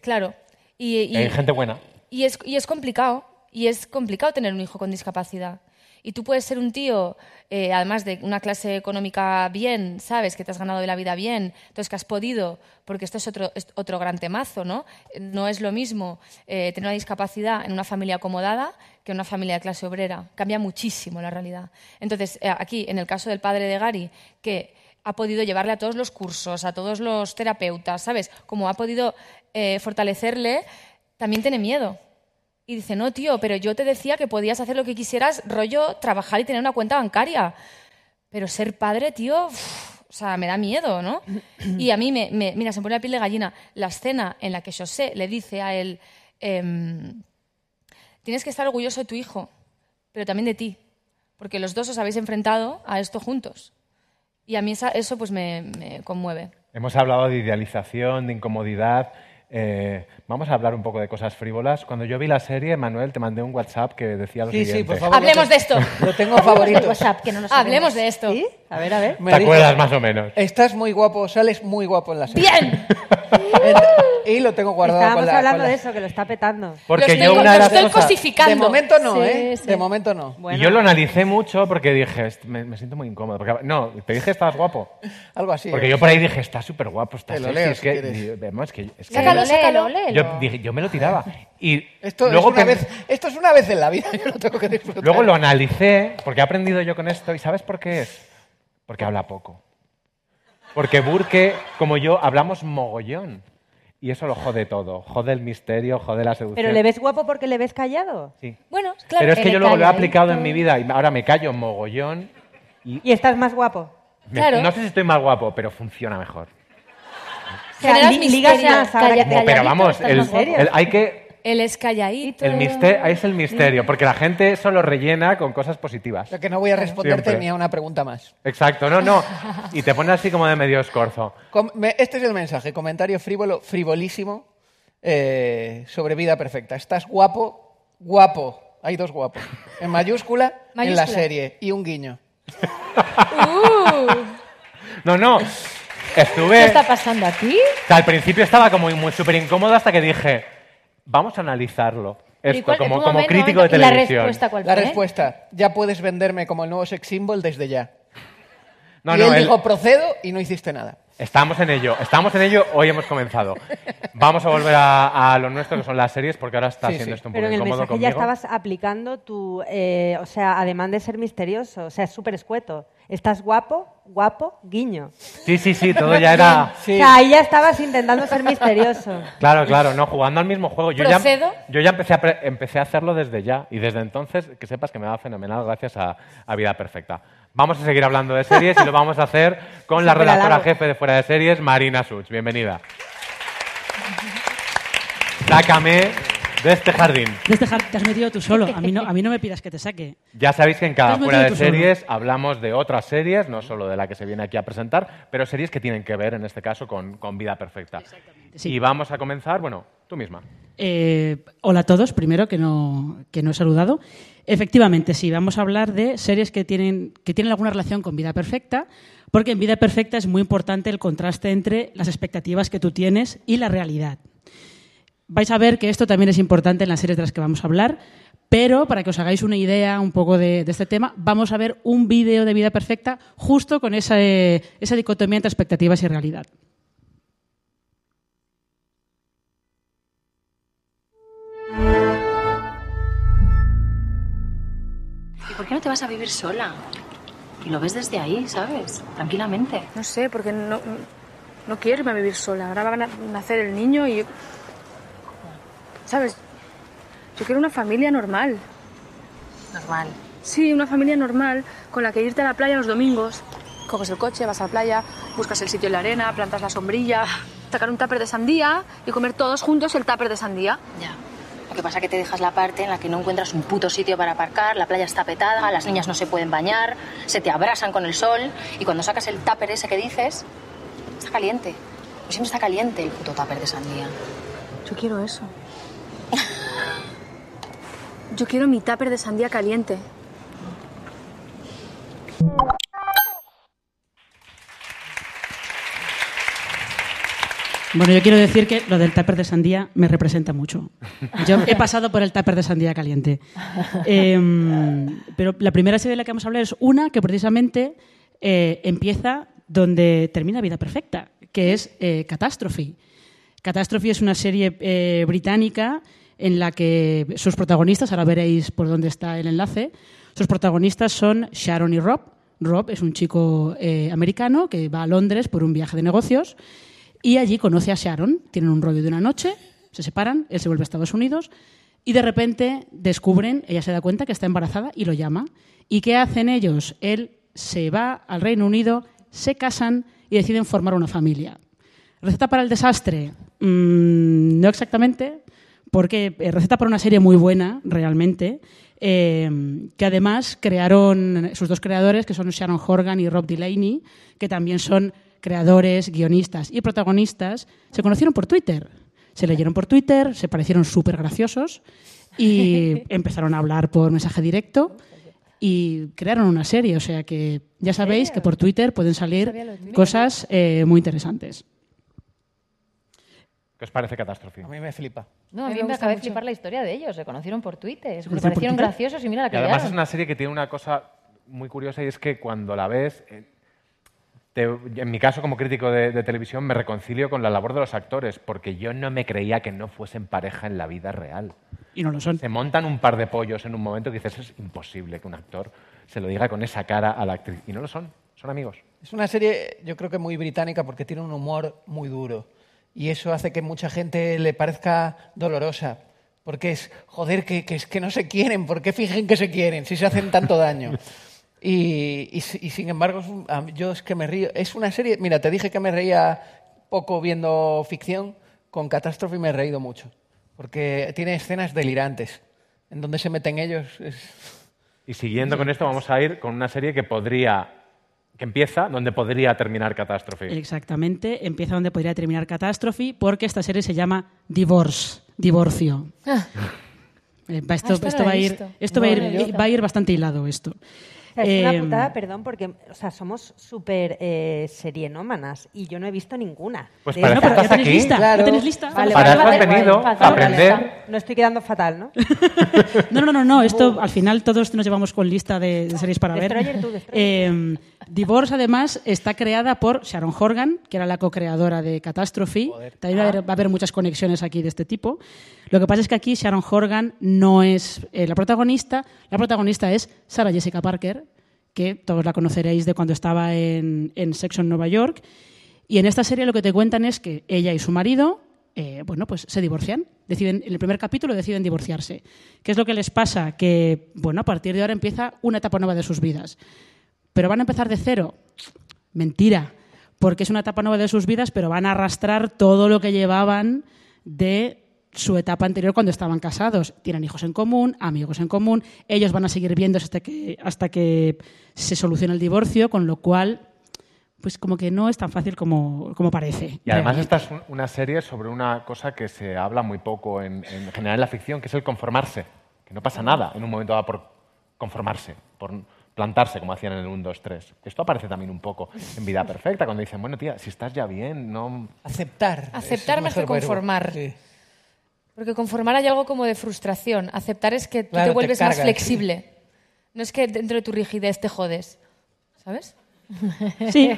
Claro. Y, y- Hay gente buena. Y es, y es complicado. Y es complicado tener un hijo con discapacidad. Y tú puedes ser un tío, eh, además de una clase económica bien, ¿sabes? Que te has ganado de la vida bien, entonces que has podido, porque esto es otro, es otro gran temazo, ¿no? No es lo mismo eh, tener una discapacidad en una familia acomodada que en una familia de clase obrera. Cambia muchísimo la realidad. Entonces, eh, aquí, en el caso del padre de Gary, que ha podido llevarle a todos los cursos, a todos los terapeutas, ¿sabes? Como ha podido eh, fortalecerle, también tiene miedo. Y dice, no, tío, pero yo te decía que podías hacer lo que quisieras, rollo, trabajar y tener una cuenta bancaria. Pero ser padre, tío, uf, o sea, me da miedo, ¿no? Y a mí, me, me- mira, se me pone la piel de gallina. La escena en la que José le dice a él, em, tienes que estar orgulloso de tu hijo, pero también de ti. porque los dos os habéis enfrentado a esto juntos. Y a mí esa- eso pues me, me conmueve. Hemos hablado de idealización, de incomodidad. Eh, vamos a hablar un poco de cosas frívolas. Cuando yo vi la serie, Manuel, te mandé un WhatsApp que decía lo Sí, sí, siguiente. por favor. Hablemos de esto. [LAUGHS] Lo tengo favorito. WhatsApp, que no lo Hablemos de esto. ¿Sí? A ver, a ver. Me ¿Te dijo, acuerdas más o menos? Estás muy guapo, sales muy guapo en la serie. ¡Bien! [LAUGHS] y lo tengo guardado Estábamos con la, hablando con la- de eso, que lo está petando. Porque Los yo tengo- una de los las estoy cosas... cosificando. De momento no, Sí, ¿eh? sí. De momento no. Bueno, Y yo lo analicé mucho porque dije, "Est- me, me siento muy incómodo. Porque, no, te dije estabas guapo. [LAUGHS] Algo así. Porque ¿eh? yo por ahí dije, está súper guapo, está lo sexy. leo es si que, es que, es que- Sácalo, sácalo. yo, dije, yo me lo tiraba. Y Esto, luego es una vez, esto es una vez en la vida, [LAUGHS] yo lo tengo que disfrutar. Luego lo analicé, porque he aprendido yo con esto, ¿y sabes por qué es? Porque habla poco. Porque Burke, como yo, hablamos mogollón. Y eso lo jode todo. Jode el misterio, jode la seducción. ¿Pero le ves guapo porque le ves callado? Sí. Bueno, claro. Pero es que yo luego lo he aplicado en mi vida y ahora me callo mogollón. Y ¿Y estás más guapo? me- Claro. no sé si estoy más guapo, pero funciona mejor. O sea, li- ligas misterio. más ahora que Calla- te- No, pero vamos, el- hay que... Él es calladito. El misterio, es el misterio, porque la gente eso lo rellena con cosas positivas. O sea, que no voy a responderte Siempre. ni a una pregunta más. Exacto, no, no. [LAUGHS] Y te pones así como de medio escorzo. Com- este es el mensaje, comentario frívolo, frivolísimo eh, sobre vida perfecta. Estás guapo, guapo. Hay dos guapos. En mayúscula, en la serie. Y un guiño. Uh, No, no. ¿Qué Estuve... está pasando aquí? al principio estaba como muy súper incómodo hasta que dije, vamos a analizarlo. ¿Y Esto, cuál- como, un como momento, crítico momento, de ¿Y la televisión. respuesta cuál La respuesta, ya puedes venderme como el nuevo sex symbol desde ya. [LAUGHS] No, y no, él él- dijo, procedo, y no hiciste nada. Estamos en ello, estamos en ello, hoy hemos comenzado. [LAUGHS] Vamos a volver a, a lo nuestro, que son las series, porque ahora está Sí, siendo sí. esto un Pero poco en el incómodo mensaje conmigo. ya estabas aplicando tu, eh, o sea, además de ser misterioso, o sea, es súper escueto. Estás guapo, guapo, guiño. Sí, sí, sí, todo ya era... [LAUGHS] Sí. O sea, ahí ya estabas intentando ser misterioso. Claro, claro, no, jugando al mismo juego. Yo ya, yo ya empecé, a pre- empecé a hacerlo desde ya y desde entonces que sepas que me va fenomenal gracias a, a Vida Perfecta. Vamos a seguir hablando de series y lo vamos a hacer con la redactora jefe de Fuera de Series, Marina Such. Bienvenida. Sácame de este jardín. De este jardín te has metido tú solo. A mí no, a mí no me pidas que te saque. Ya sabéis que en cada Fuera de solo. Series hablamos de otras series, no solo de la que se viene aquí a presentar, pero series que tienen que ver, en este caso, con, con Vida Perfecta. Sí. Y vamos a comenzar, bueno, tú misma. Eh, hola a todos, primero que no, que no he saludado. Efectivamente, sí, vamos a hablar de series que tienen, que tienen alguna relación con Vida Perfecta, porque en Vida Perfecta es muy importante el contraste entre las expectativas que tú tienes y la realidad. Vais a ver que esto también es importante en las series de las que vamos a hablar, pero para que os hagáis una idea un poco de, de este tema, vamos a ver un vídeo de Vida Perfecta justo con esa, eh, esa dicotomía entre expectativas y realidad. ¿Y por qué no te vas a vivir sola? Y lo ves desde ahí, ¿sabes? Tranquilamente. No sé, porque no, no quiero irme a vivir sola. Ahora va a na- nacer el niño y... ¿Sabes? Yo quiero una familia normal. Normal. Sí, una familia normal con la que irte a la playa los domingos. Coges el coche, vas a la playa, buscas el sitio en la arena, plantas la sombrilla, sacar un tupper de sandía y comer todos juntos el tupper de sandía. Ya. Lo que pasa es que te dejas la parte en la que no encuentras un puto sitio para aparcar, la playa está petada, las niñas no se pueden bañar, se te abrasan con el sol y cuando sacas el tupper ese que dices, está caliente. Pues siempre está caliente el puto tupper de sandía. Yo quiero eso. [LAUGHS] Yo quiero mi tupper de sandía caliente. Bueno, yo quiero decir que lo del tupper de sandía me representa mucho. Yo he pasado por el tupper de sandía caliente. [LAUGHS] Em, pero la primera serie de la que vamos a hablar es una que precisamente eh, empieza donde termina Vida Perfecta, que es eh, Catastrophe. Catastrophe es una serie eh, británica en la que sus protagonistas, ahora veréis por dónde está el enlace, sus protagonistas son Sharon y Rob. Rob es un chico eh, americano que va a Londres por un viaje de negocios y allí conoce a Sharon. Tienen un rollo de una noche, se separan, él se vuelve a Estados Unidos y de repente descubren, ella se da cuenta que está embarazada y lo llama. ¿Y qué hacen ellos? Él se va al Reino Unido, se casan y deciden formar una familia. ¿Receta para el desastre? Mm, no exactamente, porque eh, receta para una serie muy buena, realmente. eh, que además crearon sus dos creadores, que son Sharon Horgan y Rob Delaney, que también son creadores, guionistas y protagonistas, se conocieron por Twitter. Se leyeron por Twitter, se parecieron súper graciosos y [LAUGHS] empezaron a hablar por mensaje directo y crearon una serie. O sea que ya sabéis que por Twitter pueden salir cosas eh, muy interesantes. ¿Qué os parece Catástrofe? A mí me flipa. No, a Me mí me gusta acaba de flipar la historia de ellos. Se conocieron por Twitter. Me por parecieron Twitter? graciosos y mira la Y que además es una serie que tiene una cosa muy curiosa y es que cuando la ves, eh, te- en mi caso como crítico de, de televisión, me reconcilio con la labor de los actores, porque yo no me creía que no fuesen pareja en la vida real. Y no lo son. Se montan un par de pollos en un momento que dices, es imposible que un actor se lo diga con esa cara a la actriz. Y no lo son, son amigos. Es una serie, yo creo que muy británica porque tiene un humor muy duro. Y eso hace que mucha gente le parezca dolorosa. Porque es, joder, que, que es que no se quieren. ¿Por qué fingen que se quieren si se hacen tanto daño? [LAUGHS] Y, y si- y sin embargo, yo es que me río. Es una serie, mira, te dije que me reía poco viendo ficción. Con Catástrofe me he reído mucho. Porque tiene escenas delirantes. En donde se meten ellos. es- Y siguiendo con esto, vamos a ir con una serie que podría, que empieza donde podría terminar Catástrofe. Exactamente, empieza donde podría terminar Catástrofe, porque esta serie se llama Divorce, divorcio. [LAUGHS] Ah, esto Ah, no va a ir, visto. esto va a No la he ir, visto. va a ir bastante hilado esto. O sea, es una Eh, putada, perdón, porque o sea, somos súper eh, serienómanas y yo no he visto ninguna. Pues para eso estás tenéis aquí. lista, Claro. ¿ya tenéis lista? Vale, Para vale, eso has vale, venido, a aprender. No estoy quedando fatal, ¿no? [LAUGHS] No, no, no, no, esto al final todos nos llevamos con lista de, de series para ver. Destroyer tú, Destroyer. Eh, Divorce, además, está creada por Sharon Horgan, que era la co-creadora de Catastrophe. También va a, haber, va a haber muchas conexiones aquí de este tipo. Lo que pasa es que aquí Sharon Horgan no es eh, la protagonista. La protagonista es Sarah Jessica Parker, que todos la conoceréis de cuando estaba en, en Section Nueva York. Y en esta serie lo que te cuentan es que ella y su marido, eh, bueno, pues se divorcian. Deciden, en el primer capítulo deciden divorciarse. ¿Qué es lo que les pasa? Que, bueno, a partir de ahora empieza una etapa nueva de sus vidas. ¿Pero van a empezar de cero? Mentira, porque es una etapa nueva de sus vidas, pero van a arrastrar todo lo que llevaban de su etapa anterior cuando estaban casados. Tienen hijos en común, amigos en común, ellos van a seguir viéndose hasta que, hasta que se solucione el divorcio, con lo cual, pues como que no es tan fácil como, como parece. Y además realmente. esta es un- una serie sobre una cosa que se habla muy poco en, en general en la ficción, que es el conformarse. Que no pasa nada en un momento dado por conformarse, por plantarse como hacían en el 1, 2, 3. Esto aparece también un poco en Vida Perfecta, cuando dicen, bueno, tía, si estás ya bien, no... Aceptar. Aceptar más que conformar. Sí. Porque conformar hay algo como de frustración. Aceptar es que tú Claro, te te vuelves más flexible. No es que dentro de tu rigidez te jodes. ¿Sabes? [LAUGHS] Sí,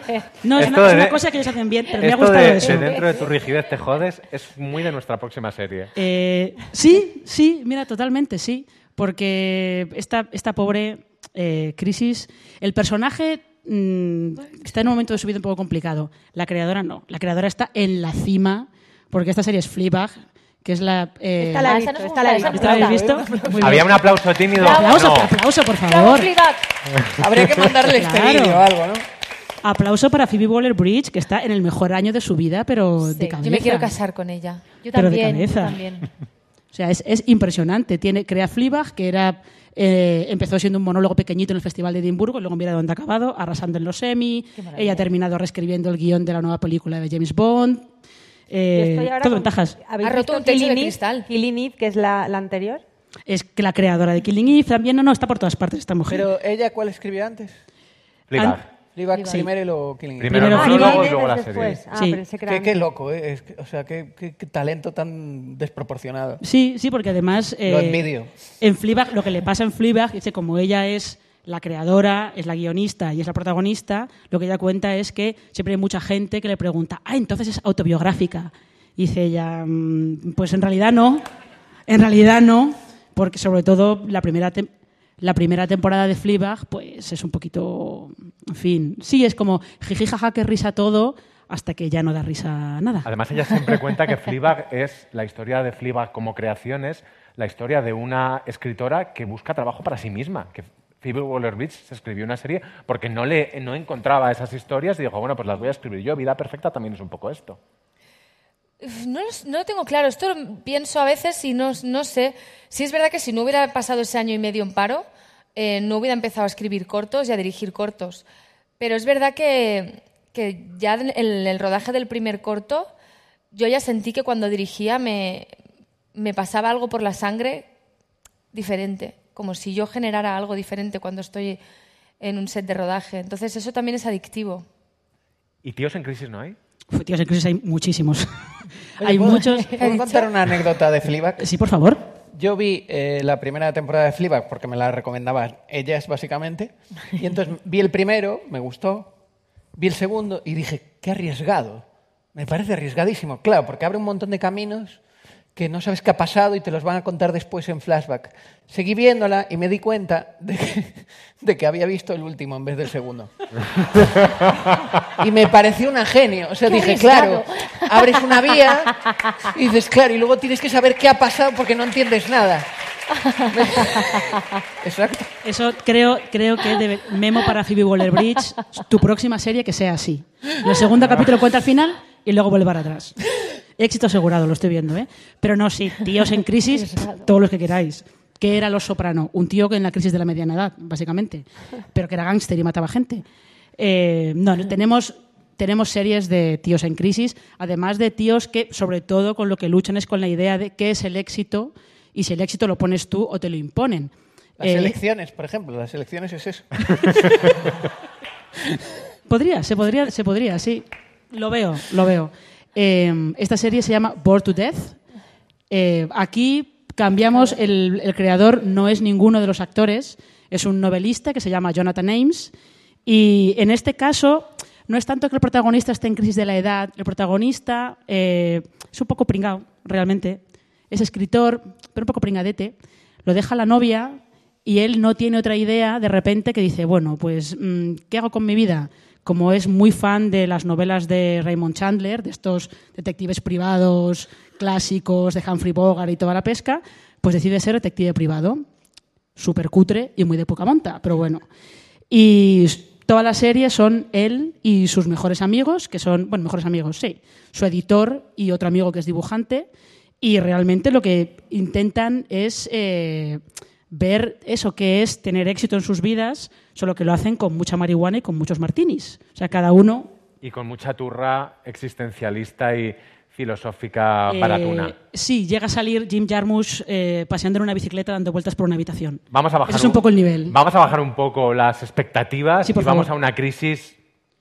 no, es una, es de- una cosa que ellos hacen bien, pero me ha gustado de, eso. de dentro de tu rigidez te jodes es muy de nuestra próxima serie. Eh, sí, sí, mira, totalmente, sí. Porque esta, esta pobre eh, crisis, el personaje mm, está en un momento de su vida un poco complicado. La creadora no. La creadora está en la cima, porque esta serie es Fleabag, que es la... eh, Esta la Ah, he esa visto, nos esta la he gusta, visto. ¿Esta la habéis visto? Muy bien. Había un aplauso tímido. Aplauso, No. aplauso, por ¡Bravo, favor. Habría que mandarle este Claro. vídeo o algo, ¿no? Aplauso para Phoebe Waller-Bridge, que está en el mejor año de su vida, pero de cabeza. yo me quiero casar con ella. Yo Pero de también, yo cabeza. también. O sea, es, es impresionante. Tiene, crea Fleabag, que era, eh, empezó siendo un monólogo pequeñito en el Festival de Edimburgo, y luego mira dónde ha acabado, arrasando en los Emmy. maravilla. Ella ha terminado reescribiendo el guion de la nueva película de James Bond. Eh, todo con- ventajas. ¿Habéis Ha roto un techo de cristal. Killing Eve, que es la, la anterior. Es que la creadora de Killing Eve también, no, no, está por todas partes esta mujer. Pero ella, ¿cuál escribió antes? Fleabag. Fleabag Sí. primero y luego Killing Eve. Primero Primero el Fleabag. monólogo y luego la es serie. después. Ah, Sí. pensé que era Qué, loco, ¿eh? Es que- o sea, qué, qué- qué talento tan desproporcionado. Sí, sí, porque además... Lo eh, envidio. En Fleabag, lo que le pasa en Fleabag, dice, como ella es la creadora, es la guionista y es la protagonista, lo que ella cuenta es que siempre hay mucha gente que le pregunta, ah, entonces es autobiográfica. Y dice ella, "Mm, pues en realidad no, en realidad no, porque sobre todo la primera, tem- la primera temporada de Fleabag, pues es un poquito, en fin, sí, es como jiji, jaja, que risa todo, hasta que ya no da risa nada. Además, ella siempre cuenta que Fleabag es la historia de Fleabag como creación, es la historia de una escritora que busca trabajo para sí misma. Que Phoebe Waller-Bridge se escribió una serie porque no, le, no encontraba esas historias y dijo, bueno, pues las voy a escribir yo. Vida Perfecta también es un poco esto. No, lo- tengo claro. Esto lo pienso a veces y no, sé. Sí es verdad que si no hubiera pasado ese año y medio en paro, eh, no hubiera empezado a escribir cortos y a dirigir cortos. Pero es verdad que, que ya en el rodaje del primer corto, yo ya sentí que cuando dirigía me, me pasaba algo por la sangre diferente, como si yo generara algo diferente cuando estoy en un set de rodaje. Entonces eso también es adictivo. ¿Y tíos en crisis no hay? Uf, tíos, en crisis hay muchísimos. [LAUGHS] Oye, hay ¿puedo- muchos. [LAUGHS] ¿Puedo contar una anécdota de Fleabag? Sí, por favor. Yo vi eh, la primera temporada de Fleabag porque me la recomendaban ellas, básicamente. Y entonces vi el primero, me gustó. Vi el segundo y dije, qué arriesgado. Me parece arriesgadísimo. Claro, porque abre un montón de caminos que no sabes qué ha pasado y te los van a contar después en flashback. Seguí viéndola y me di cuenta de que, [LAUGHS] de que había visto el último en vez del segundo. [LAUGHS] Y me pareció una genio. O sea, Qué dije, arriesgado. claro, abres una vía y dices, claro, y luego tienes que saber qué ha pasado porque no entiendes nada. [LAUGHS] Exacto. Eso creo, creo que debe- memo para Phoebe Waller-Bridge, tu próxima serie que sea así. El segundo capítulo cuenta al final y luego vuelve para atrás. Éxito asegurado, lo estoy viendo, ¿eh? Pero no, sí, tíos en crisis, [LAUGHS] todos los que queráis. ¿Qué era Los Soprano? Un tío que en la crisis de la mediana edad, básicamente, pero que era gángster y mataba gente. Eh, no, tenemos, tenemos series de tíos en crisis, además de tíos que, sobre todo, con lo que luchan es con la idea de qué es el éxito y si el éxito lo pones tú o te lo imponen. Las Eh, elecciones, por ejemplo, las elecciones es eso. [LAUGHS] Podría, se podría, se podría, sí. Lo veo, lo veo. Eh, esta serie se llama Bored to Death. Eh, aquí cambiamos, el, el creador no es ninguno de los actores, es un novelista que se llama Jonathan Ames. Y en este caso, no es tanto que el protagonista esté en crisis de la edad, el protagonista eh, es un poco pringado, realmente. Es escritor, pero un poco pringadete. Lo deja la novia y él no tiene otra idea de repente que dice, bueno, pues, mm, ¿qué hago con mi vida? Como es muy fan de las novelas de Raymond Chandler, de estos detectives privados clásicos de Humphrey Bogart y toda la pesca, pues decide ser detective privado. Súper cutre y muy de poca monta, pero bueno. Y toda la serie son él y sus mejores amigos, que son, bueno, mejores amigos, sí, su editor y otro amigo que es dibujante, y realmente lo que intentan es eh, ver eso que es tener éxito en sus vidas, solo que lo hacen con mucha marihuana y con muchos martinis. O sea, cada uno Y con mucha turra existencialista y filosófica eh, baratuna. sí, llega a salir Jim Jarmusch eh, paseando en una bicicleta dando vueltas por una habitación. Vamos a bajar Ese es un poco el nivel. Vamos a bajar un poco las expectativas Sí, y vamos a una crisis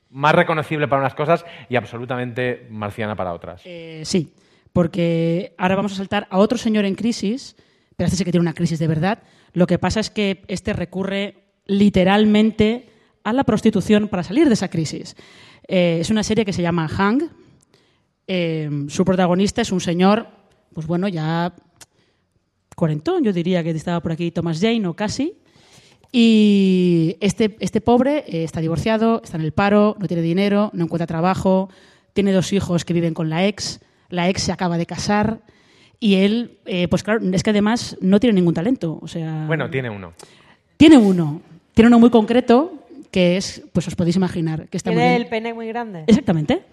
más reconocible para unas cosas y absolutamente marciana para otras. Eh, sí, porque ahora vamos a saltar a otro señor en crisis, pero este sí que tiene una crisis de verdad. Lo que pasa es que este recurre literalmente a la prostitución para salir de esa crisis. Eh, es una serie que se llama Hang. Eh, su protagonista es un señor, pues bueno, ya cuarentón, yo diría que estaba por aquí Thomas Jane o casi. Y este, este pobre eh, está divorciado, está en el paro, no tiene dinero, no encuentra trabajo, tiene dos hijos que viven con la ex, la ex se acaba de casar y él, eh, pues claro, es que además no tiene ningún talento. O sea, Bueno, tiene uno. tiene uno, tiene uno muy concreto que es, pues os podéis imaginar, que está muy Tiene bien. el pene muy grande. Exactamente.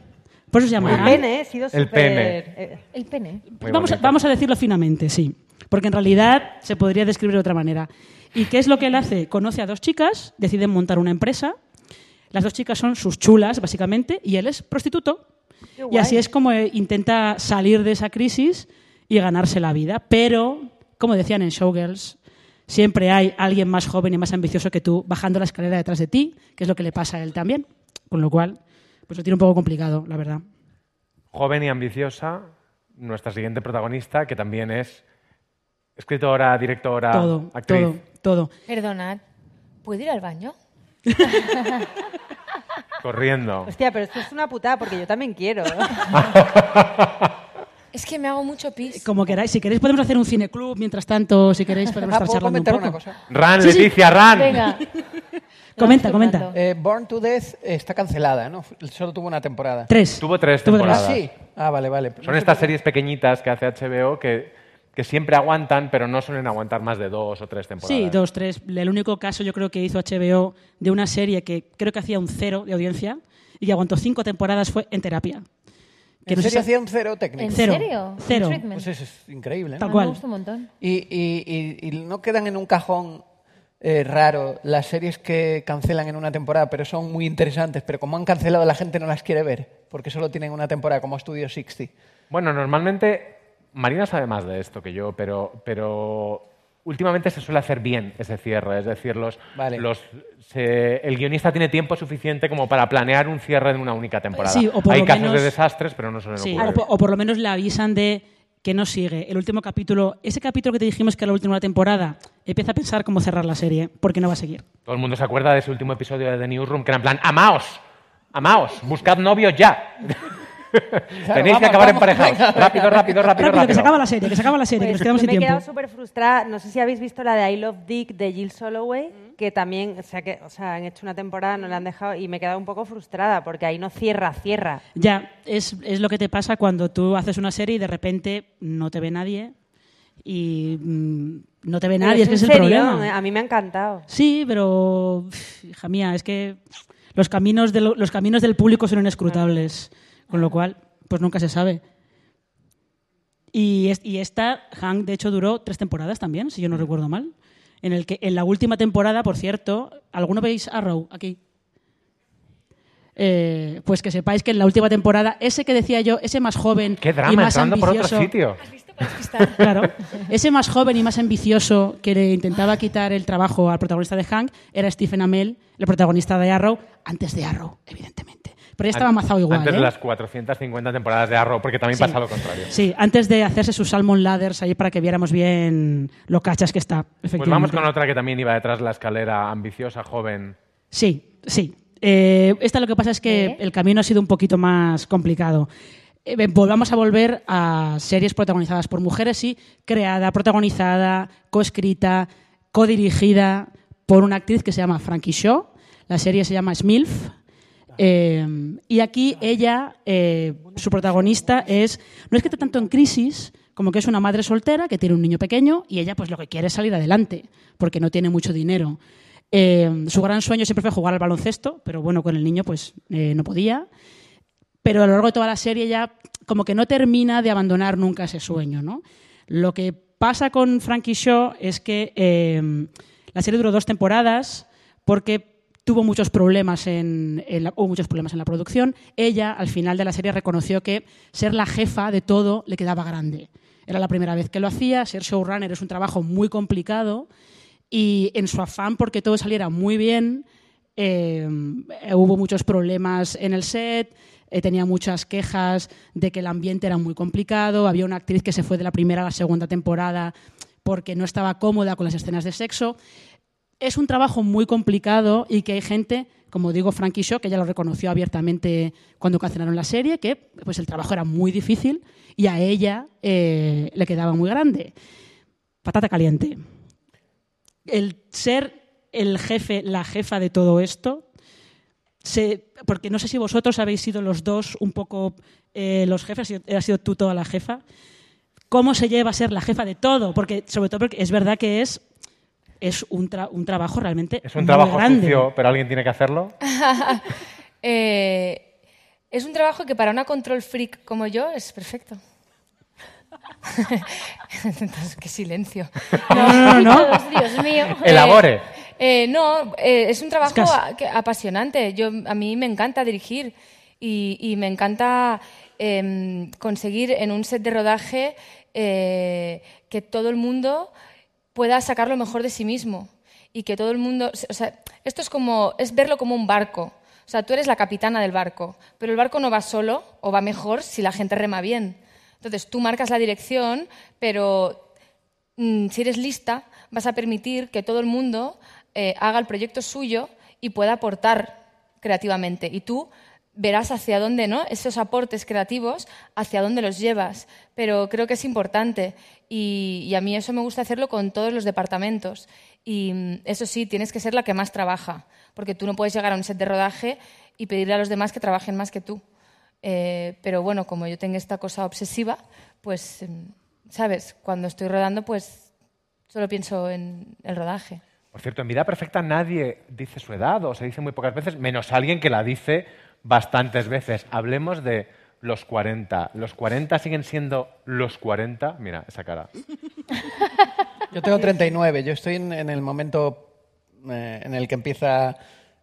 Por eso se llama El pene, he sido El súper... pene. eh, El pene. Muy Vamos a, vamos a decirlo finamente, sí. Porque en realidad se podría describir de otra manera. ¿Y qué es lo que él hace? Conoce a dos chicas, deciden montar una empresa. Las dos chicas son sus chulas, básicamente, y él es prostituto. Qué Y así es como eh, intenta salir de esa crisis y ganarse la vida. Pero, como decían en Showgirls, siempre hay alguien más joven y más ambicioso que tú bajando la escalera detrás de ti, que es lo que le pasa a él también. Con lo cual, pues lo tiene un poco complicado, la verdad. Joven y ambiciosa, nuestra siguiente protagonista, que también es escritora, directora, todo, actriz. todo, todo. Perdonad, ¿puedo ir al baño? [LAUGHS] Corriendo. Hostia, pero esto es una putada porque yo también quiero. [LAUGHS] Es que me hago mucho pis. Como queráis, si queréis podemos hacer un cineclub mientras tanto, si queréis podemos Ah, estar ¿puedo charlando un comentar poco. una cosa? Ran, Sí, sí. Leticia, Ran. Venga. [LAUGHS] Comenta, comenta. Eh, Born to Death está cancelada, ¿no? Solo tuvo una temporada. Tres. Tuvo tres Tuvo tres. Ah, temporadas. sí. Ah, vale, vale. Son estas series pequeñitas que hace HBO que, que siempre aguantan, pero no suelen aguantar más de dos o tres temporadas. Sí, dos, tres. El único caso yo creo que hizo HBO de una serie que creo que hacía un cero de audiencia y que aguantó cinco temporadas fue En Terapia. Que ¿En no se serio sa- hacía un cero técnico? ¿En Cero. serio? Cero. Treatment. Pues eso es increíble. ¿no? Tal cual. Me gusta un montón. Y, y- y- y no quedan en un cajón eh, raro las series que cancelan en una temporada, pero son muy interesantes, pero como han cancelado la gente no las quiere ver, porque solo tienen una temporada, como Studio 60. Bueno, normalmente Marina sabe más de esto que yo, pero, pero últimamente se suele hacer bien ese cierre. Es decir, los, Vale. los, se- el guionista tiene tiempo suficiente como para planear un cierre en una única temporada. Sí, o por Hay lo casos menos- de desastres, pero no suelen Sí, ocurrir. o, po- o por lo menos le avisan de que no sigue. El último capítulo, ese capítulo que te dijimos que era la última temporada, empieza a pensar cómo cerrar la serie, porque no va a seguir. Todo el mundo se acuerda de ese último episodio de The Newsroom, que era en plan, amaos, amaos, buscad novio ya. [LAUGHS] Tenéis que acabar emparejados. Rápido, rápido, rápido, Rápido, rápido. que se acaba la serie, que se acaba la serie, que nos Pues quedamos sin me he tiempo. quedado súper frustrada. No sé si habéis visto la de I Love Dick de Jill Soloway, que también, o sea, que, o sea, han hecho una temporada, no la han dejado, y me he quedado un poco frustrada, porque ahí no cierra, cierra. Ya, es, es lo que te pasa cuando tú haces una serie y de repente no te ve nadie y mm, no te ve nadie, es que es el problema. eh, A mí me ha encantado. Sí, pero hija mía, es que los caminos, de lo- los caminos del público son inescrutables, con lo cual, pues nunca se sabe. Y, es- y esta, Hank, de hecho, duró tres temporadas también, si yo no recuerdo mal. En el que en la última temporada, por cierto, ¿alguno veis Arrow aquí? Eh, pues que sepáis que en la última temporada, ese que decía yo, ese más joven Qué drama, y más entrando por otro ambicioso, sitio. [LAUGHS] Claro. Ese más joven y más ambicioso que le intentaba quitar el trabajo al protagonista de Hank era Stephen Amell, el protagonista de Arrow, antes de Arrow, evidentemente. Pero ya estaba amazado igual. Antes ¿eh? de las 450 temporadas de Arrow, porque también Sí. pasa lo contrario. Sí, antes de hacerse sus salmon ladders ahí para que viéramos bien lo cachas que está. Pues Efectivamente. vamos con otra que también iba detrás de la escalera, ambiciosa, joven. Sí, sí. Eh, esta lo que pasa es que el camino ha sido un poquito más complicado. Eh, volvamos a volver a series protagonizadas por mujeres, sí, creada, protagonizada, coescrita, codirigida por una actriz que se llama Frankie Shaw. La serie se llama Smilf. Eh, y aquí ella, eh, su protagonista es, no es que esté tanto en crisis, como que es una madre soltera que tiene un niño pequeño y ella pues lo que quiere es salir adelante, porque no tiene mucho dinero. Eh, su gran sueño siempre fue jugar al baloncesto, pero bueno, con el niño pues eh, no podía. Pero a lo largo de toda la serie ella como que no termina de abandonar nunca ese sueño, ¿no? Lo que pasa con Frankie Shaw es que eh, la serie duró dos temporadas porque tuvo muchos problemas en, la, hubo muchos problemas en la producción. Ella, al final de la serie, reconoció que ser la jefa de todo le quedaba grande. Era la primera vez que lo hacía, ser showrunner es un trabajo muy complicado y en su afán porque todo saliera muy bien, eh, hubo muchos problemas en el set, eh, tenía muchas quejas de que el ambiente era muy complicado, había una actriz que se fue de la primera a la segunda temporada porque no estaba cómoda con las escenas de sexo. Es un trabajo muy complicado y que hay gente, como digo Frankie Shaw, que ya lo reconoció abiertamente cuando cancelaron la serie, que pues el trabajo era muy difícil y a ella eh, le quedaba muy grande. Patata caliente. El ser el jefe, la jefa de todo esto, porque no sé si vosotros habéis sido los dos un poco eh, los jefes, has sido tú toda la jefa. ¿Cómo se lleva a ser la jefa de todo? Porque, sobre todo porque es verdad que es, es un, tra- un trabajo realmente Es un muy trabajo grande. sucio, pero alguien tiene que hacerlo. [LAUGHS] Eh, es un trabajo que para una control freak como yo es perfecto. [LAUGHS] Entonces, qué silencio. [LAUGHS] No, no, no, no. Dios mío. Elabore. Eh, no, eh, es un trabajo a- que- apasionante. Yo, a mí me encanta dirigir y, y me encanta em, conseguir en un set de rodaje eh, que todo el mundo pueda sacar lo mejor de sí mismo y que todo el mundo, o sea, esto es como es verlo como un barco. O sea, tú eres la capitana del barco, pero el barco no va solo o va mejor si la gente rema bien. Entonces tú marcas la dirección, pero mm, si eres lista, vas a permitir que todo el mundo eh, haga el proyecto suyo y pueda aportar creativamente. Y tú verás hacia dónde, ¿no? Esos aportes creativos, hacia dónde los llevas. Pero creo que es importante. Y, y a mí eso me gusta hacerlo con todos los departamentos. Y mm, eso sí, tienes que ser la que más trabaja. Porque tú no puedes llegar a un set de rodaje y pedirle a los demás que trabajen más que tú. Eh, pero bueno, como yo tengo esta cosa obsesiva, pues, em, ¿sabes? Cuando estoy rodando, pues solo pienso en el rodaje. Por cierto, en Vida Perfecta nadie dice su edad o se dice muy pocas veces, menos alguien que la dice bastantes veces. Hablemos de los 40. ¿Los 40 siguen siendo los 40? Mira, esa cara. Yo tengo 39, yo estoy en, en el momento eh, en el que empieza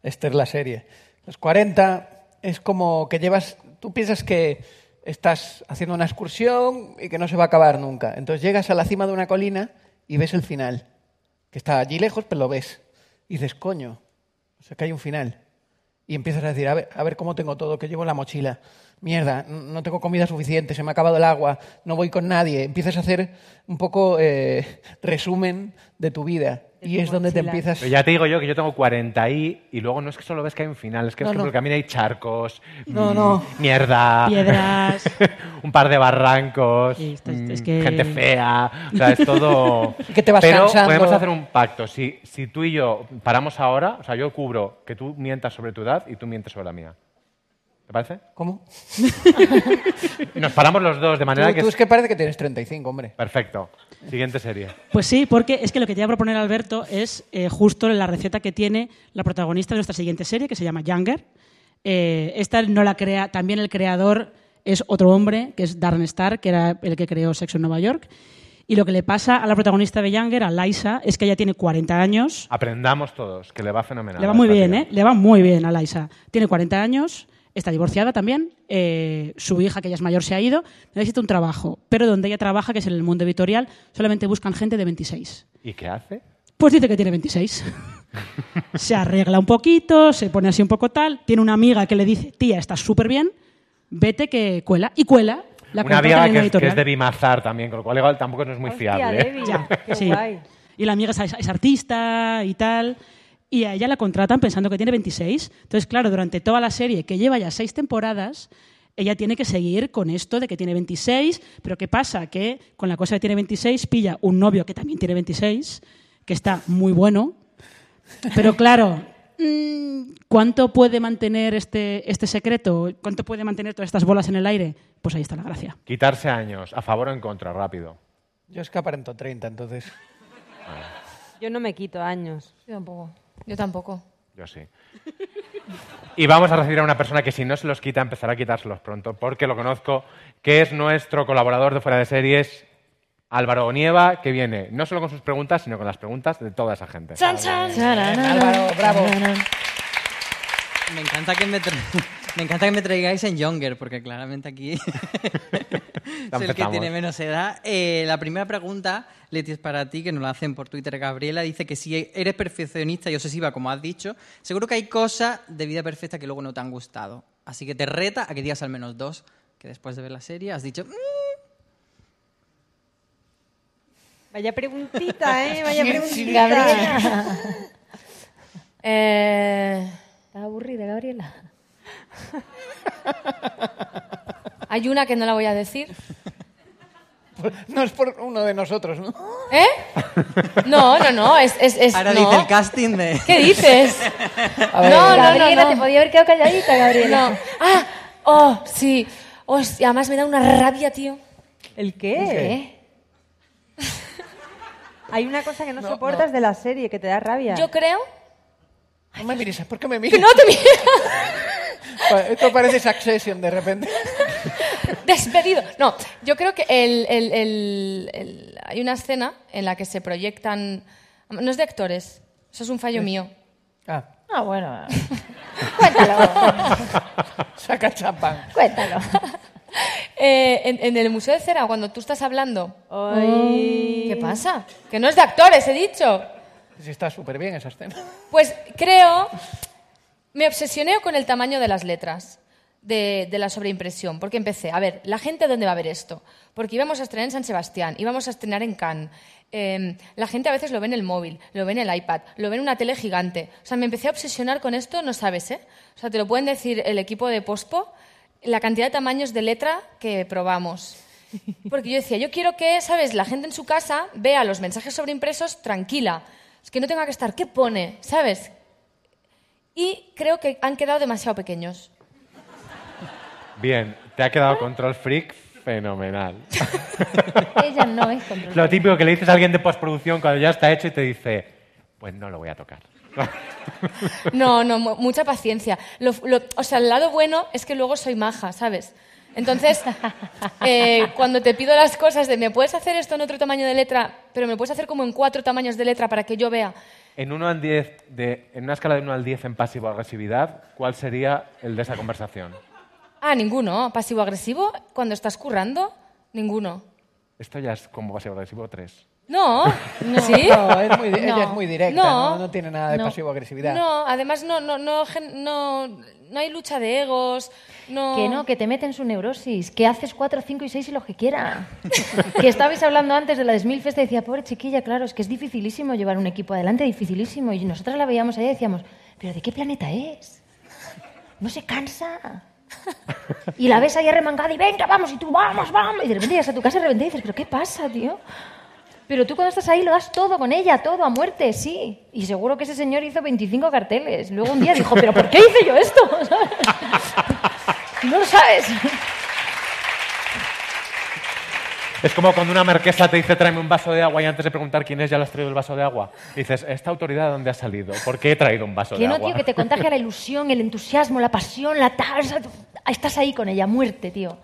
Esther la serie. Los 40 es como que llevas, tú piensas que estás haciendo una excursión y que no se va a acabar nunca. Entonces llegas a la cima de una colina y ves el final, que está allí lejos, pero lo ves. Y dices, coño, o sea que hay un final. Y empiezas a decir, a ver, a ver cómo tengo todo, que llevo en la mochila. Mierda, no tengo comida suficiente, se me ha acabado el agua, no voy con nadie. Empiezas a hacer un poco eh, resumen de tu vida. Y es donde te empiezas... Pero ya te digo yo que yo tengo 40 y, y luego no es que solo ves que hay un final, es que No, es que no. por el camino hay charcos, No, mm, no. mierda, Piedras. [LAUGHS] un par de barrancos, mm, es que- gente fea, o sea, es todo... [LAUGHS] Y que te vas Pero cansando. podemos hacer un pacto, si, si tú y yo paramos ahora, o sea, yo cubro que tú mientas sobre tu edad y tú mientes sobre la mía. ¿Te parece? ¿Cómo? Y [LAUGHS] nos paramos los dos de manera Tú, que... tú es que parece que tienes 35, hombre. Perfecto. Siguiente serie. Pues sí, porque es que lo que te iba a proponer Alberto es eh, justo la receta que tiene la protagonista de nuestra siguiente serie, que se llama Younger. Eh, esta no la crea, también el creador es otro hombre, que es Darren Star, que era el que creó Sexo en Nueva York. Y lo que le pasa a la protagonista de Younger, a Liza, es que ella tiene 40 años. Aprendamos todos, que le va fenomenal. Le va muy bien. ¿eh? Le va muy bien a Liza. Tiene 40 años, está divorciada también. eh, su hija, que ya es mayor, se ha ido. Necesita un trabajo. Pero donde ella trabaja, que es en el mundo editorial, solamente buscan gente de 26. ¿Y qué hace? Pues dice que tiene 26. [LAUGHS] se arregla un poquito, se pone así un poco tal. Tiene una amiga que le dice, tía, estás súper bien, vete que cuela. Y cuela. La Una amiga que que es de Bimazar también, con lo cual igual tampoco no es muy fiable. ¿eh? Ya, sí. Y la amiga es, es artista y tal. Y a ella la contratan pensando que tiene 26. Entonces, claro, durante toda la serie, que lleva ya seis temporadas, ella tiene que seguir con esto de que tiene 26. Pero ¿qué pasa? Que con la cosa de tiene 26 pilla un novio que también tiene 26, que está muy bueno. Pero claro, mm, ¿cuánto puede mantener este, este secreto? ¿Cuánto puede mantener todas estas bolas en el aire? Pues ahí está la gracia. Quitarse años, a favor o en contra, rápido. Yo es que aparento 30, entonces... Yo no me quito años. Yo tampoco. Yo tampoco. Yo sí. Y vamos a recibir a una persona que si no se los quita, empezará a quitárselos pronto, porque lo conozco, que es nuestro colaborador de Fuera de Series, Álvaro Onieva, que viene no solo con sus preguntas, sino con las preguntas de toda esa gente. ¡Chan, chan! Álvaro, bravo. Me encanta que me, [LAUGHS] me encanta que me traigáis en Younger, porque claramente aquí [LAUGHS] soy el que tiene menos edad. Eh, la primera pregunta, Leti, es para ti, que nos la hacen por Twitter. Gabriela dice que si eres perfeccionista y obsesiva, como has dicho, seguro que hay cosas de vida perfecta que luego no te han gustado. Así que te reta a que digas al menos dos, que después de ver la serie has dicho... "Mm, Vaya preguntita, ¿eh? [LAUGHS] Vaya preguntita. Gabriela. [LAUGHS] Eh, ¿Estás aburrida, Gabriela? Hay una que no la voy a decir. [LAUGHS] No es por uno de nosotros, ¿no? ¿Eh? No, no, no. Es, es, es- Ahora no. dice el casting de... ¿Qué dices? A ver. No, no, no, Gabriela, no. te podía haber quedado calladita, Gabriela. No. Ah, oh, sí. Hostia, además me da una rabia, tío. ¿El qué? ¿Qué? Hay una cosa que no, soportas de la serie, que te da rabia. Yo creo No me mires, ¿por qué me miras? que no te Pa- Esto parece Succession de repente. [LAUGHS] Despedido. No, yo creo que el, el- el- el- hay una escena en la que se proyectan. No es de actores, eso es un fallo mío. Ah, Ah, bueno. [LAUGHS] Cuéntalo. [LAUGHS] saca champán. Cuéntalo. Eh, en, en el Museo de Cera, cuando tú estás hablando. Ay. ¿Qué pasa? Que no es de actores, he dicho. Sí, está súper bien esa escena. Pues creo. Me obsesioné con el tamaño de las letras de, la sobreimpresión, porque empecé, a ver, ¿la gente dónde va a ver esto? Porque íbamos a estrenar en San Sebastián, íbamos a estrenar en Cannes. eh, la gente a veces lo ve en el móvil, lo ve en el iPad, lo ve en una tele gigante. O sea, me empecé a obsesionar con esto, no sabes, ¿eh? O sea, te lo pueden decir el equipo de Pospo, la cantidad de tamaños de letra que probamos. Porque yo decía, yo quiero que, ¿sabes? La gente en su casa vea los mensajes sobreimpresos tranquila. Es que no tenga que estar, ¿qué pone? ¿Sabes? Y creo que han quedado demasiado pequeños. Bien, te ha quedado Control Freak fenomenal. [LAUGHS] Ella no es control. Lo típico que le dices a alguien de postproducción cuando ya está hecho y te dice, pues no lo voy a tocar. [LAUGHS] No, no, mu- mucha paciencia. Lo- lo- o sea, el lado bueno es que luego soy maja, ¿sabes? Entonces, eh, cuando te pido las cosas de, ¿me puedes hacer esto en otro tamaño de letra, pero me puedes hacer como en cuatro tamaños de letra para que yo vea? En, uno al 10 de, en una escala de 1 al 10 en pasivo-agresividad, ¿cuál sería el de esa conversación? Ah, ninguno. Pasivo-agresivo, cuando estás currando, ninguno. Esto ya es como pasivo-agresivo 3. No, No, ¿sí? no, es muy, ella es muy directa, No. no, no tiene nada de No. pasivo-agresividad. No, además no, no, no, gen- no, no hay lucha de egos. No. Que no, que te mete en su neurosis, que haces 4, 5 y 6 y lo que quiera. [LAUGHS] que estabais hablando antes de la Desmilfest y decía, pobre chiquilla, claro, es que es dificilísimo llevar un equipo adelante, dificilísimo. Y nosotras la veíamos ahí y decíamos, ¿pero de qué planeta es? No se cansa. Y la ves ahí arremangada y venga, vamos, y tú vamos, vamos. Y de repente llegas a tu casa y de repente dices, ¿pero qué pasa, tío? Pero tú cuando estás ahí lo das todo con ella, todo a muerte, sí. Y seguro que ese señor hizo 25 carteles. Luego un día dijo, ¿pero por qué hice yo esto? [LAUGHS] No lo sabes. Es como cuando una marquesa te dice tráeme un vaso de agua y antes de preguntar quién es ya le has traído el vaso de agua. Dices, ¿esta autoridad de dónde ha salido? ¿Por qué he traído un vaso Que de no, agua? tío, que te contagia la ilusión, el entusiasmo, la pasión, la tal. Estás ahí con ella, a muerte, tío.